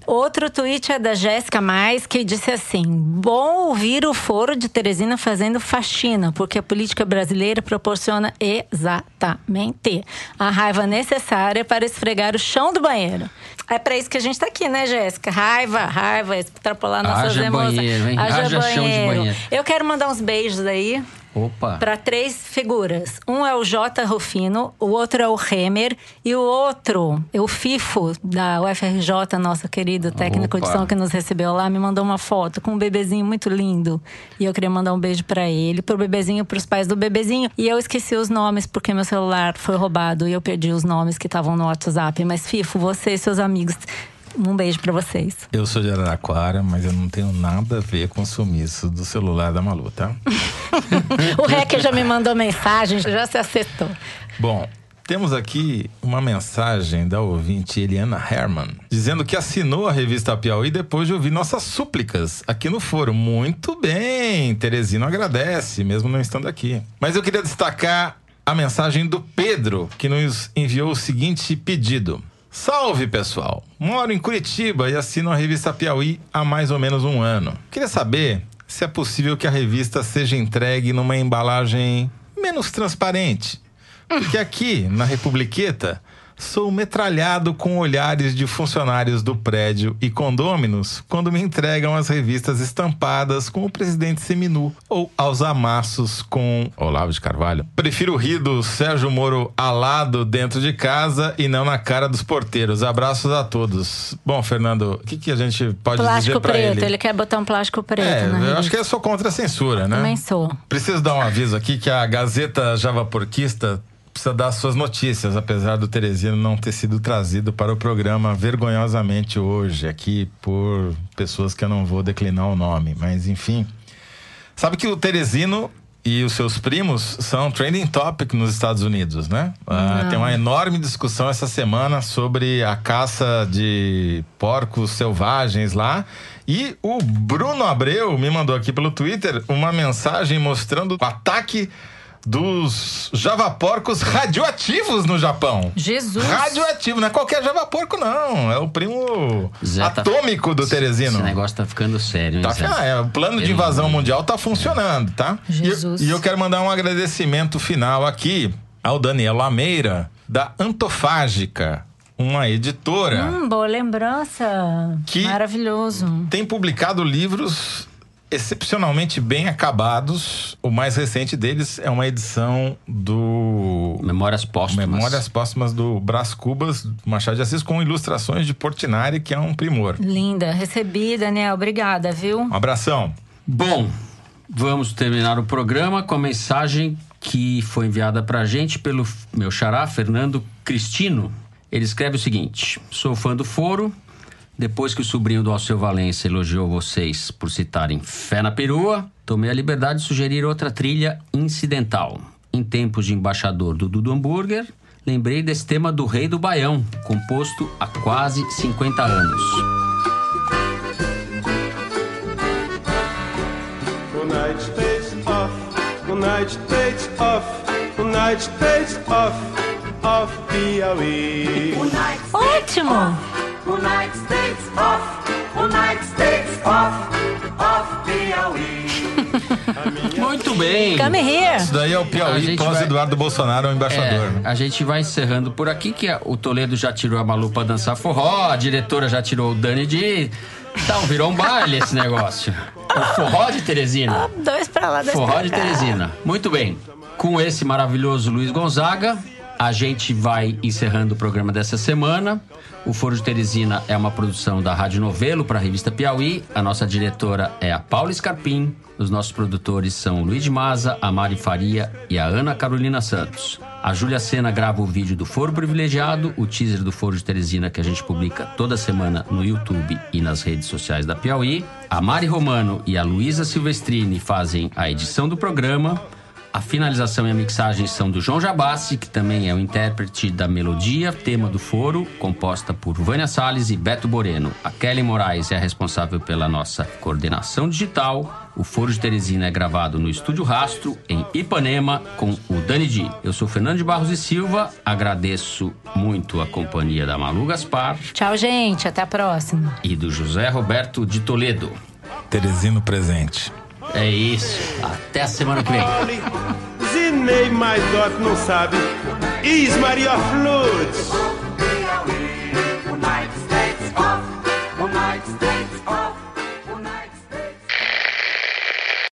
Outro tweet é da Jéssica Mais, que disse assim: Bom ouvir o foro de Teresina fazendo faxina, porque a política brasileira proporciona exatamente a raiva necessária para esfregar o chão do banheiro. É para isso que a gente tá aqui, né, Jéssica? Raiva, raiva, extrapolar nossas Haja emoções. banheiro, hein? Haja chão de banheiro. Eu quero mandar uns beijos aí Opa. para três figuras. Um é o J. Rufino, o outro é o Remer e o outro é o Fifo, da UFRJ, nosso querido técnico de Opa. som que nos recebeu lá, me mandou uma foto com um bebezinho muito lindo. E eu queria mandar um beijo para ele, pro bebezinho, pros pais do bebezinho. E eu esqueci os nomes porque meu celular foi roubado e eu perdi os nomes que estavam no WhatsApp. Mas Fifo, você e seus amigos, um beijo para vocês. Eu sou de Araraquara, mas eu não tenho nada a ver com o sumiço do celular da Malu, tá? O Hacker já me mandou mensagem, já se acertou. Bom, Temos aqui uma mensagem da ouvinte Eliana Herman, dizendo que assinou a revista Piauí depois de ouvir nossas súplicas aqui no foro. Muito bem, Teresino agradece, mesmo não estando aqui. Mas eu queria destacar a mensagem do Pedro, que nos enviou o seguinte pedido. Salve pessoal! Moro em Curitiba e assino a revista Piauí há mais ou menos um ano. Queria saber se é possível que a revista seja entregue numa embalagem menos transparente. Porque aqui, na Republiqueta, sou metralhado com olhares de funcionários do prédio e condôminos quando me entregam as revistas estampadas com o presidente seminu ou aos amassos com Olavo de Carvalho. Prefiro rir do Sérgio Moro alado dentro de casa e não na cara dos porteiros. Abraços a todos. Bom, Fernando, o que, que a gente pode Plástico dizer preto, ele? ele quer botar um plástico preto É, eu revista. acho que eu sou contra a censura, né? Também sou. Preciso dar um aviso aqui que a Gazeta Javaporquista precisa dar suas notícias, apesar do Teresino não ter sido trazido para o programa vergonhosamente hoje, aqui por pessoas que eu não vou declinar o nome, mas enfim. Sabe que o Teresino e os seus primos são trending topic nos Estados Unidos, né? Ah, tem uma enorme discussão essa semana sobre a caça de porcos selvagens lá. E o Bruno Abreu me mandou aqui pelo Twitter uma mensagem mostrando o ataque dos javaporcos radioativos no Japão. Jesus! Radioativo, não é qualquer javaporco, não. É o primo Zé tá- atômico do Teresino. Esse negócio tá ficando sério, hein, Tá, ah, é, o plano de invasão mundial tá funcionando, tá? Jesus. E, eu- e eu quero mandar um agradecimento final aqui ao Daniel Lameira, da Antofágica, uma editora Hum, boa lembrança. Que- Maravilhoso. tem publicado livros excepcionalmente bem acabados. O mais recente deles é uma edição do Memórias Póstumas. Memórias Póstumas do Brás Cubas, do Machado de Assis, com ilustrações de Portinari, que é um primor. Linda. Recebi, Daniel. Obrigada, viu? Um abração. Bom, vamos terminar o programa com a mensagem que foi enviada pra gente pelo meu xará, Fernando Cristino. Ele escreve o seguinte: Sou fã do Foro. Depois que o sobrinho do Alceu Valença elogiou vocês por citarem Fé na Perua, tomei a liberdade de sugerir outra trilha incidental. Em tempos de embaixador do Dudu Hambúrguer, lembrei desse tema do Rei do Baião, composto há quase 50 anos. United States of, United States of, United States of, of Piauí. Ótimo! United States of, United States of, of Piauí. Muito bem. Come here. Isso daí é o Piauí gente pós vai- Eduardo Bolsonaro, o embaixador. É, a gente vai encerrando por aqui, que a- o Toledo já tirou a Malu pra dançar forró, a diretora já tirou o Dani de... Então, virou um baile esse negócio. O forró de Teresina. Dois pra lá, dois Forró pra de. Teresina. Muito bem. Com esse maravilhoso Luiz Gonzaga, a gente vai encerrando o programa dessa semana. O Foro de Teresina é uma produção da Rádio Novelo para a revista Piauí. A nossa diretora é a Paula Scarpim. Os nossos produtores são o Luiz Maza, a Mari Faria e a Ana Carolina Santos. A Júlia Sena grava o vídeo do Foro Privilegiado, o teaser do Foro de Teresina que a gente publica toda semana no YouTube e nas redes sociais da Piauí. A Mari Romano e a Luísa Silvestrini fazem a edição do programa. A finalização e a mixagem são do João Jabassi, que também é o intérprete da melodia, tema do foro, composta por Vânia Salles e Beto Boreno. A Kelly Moraes é a responsável pela nossa coordenação digital. O Foro de Teresina é gravado no Estúdio Rastro, em Ipanema, com o Dani Di. Eu sou Fernando de Barros e Silva, agradeço muito a companhia da Malu Gaspar Tchau, gente. Até a próxima. e do José Roberto de Toledo. Teresino presente. É isso. Até a semana que vem. Zinei mais dot não sabe. Is Maria Flores.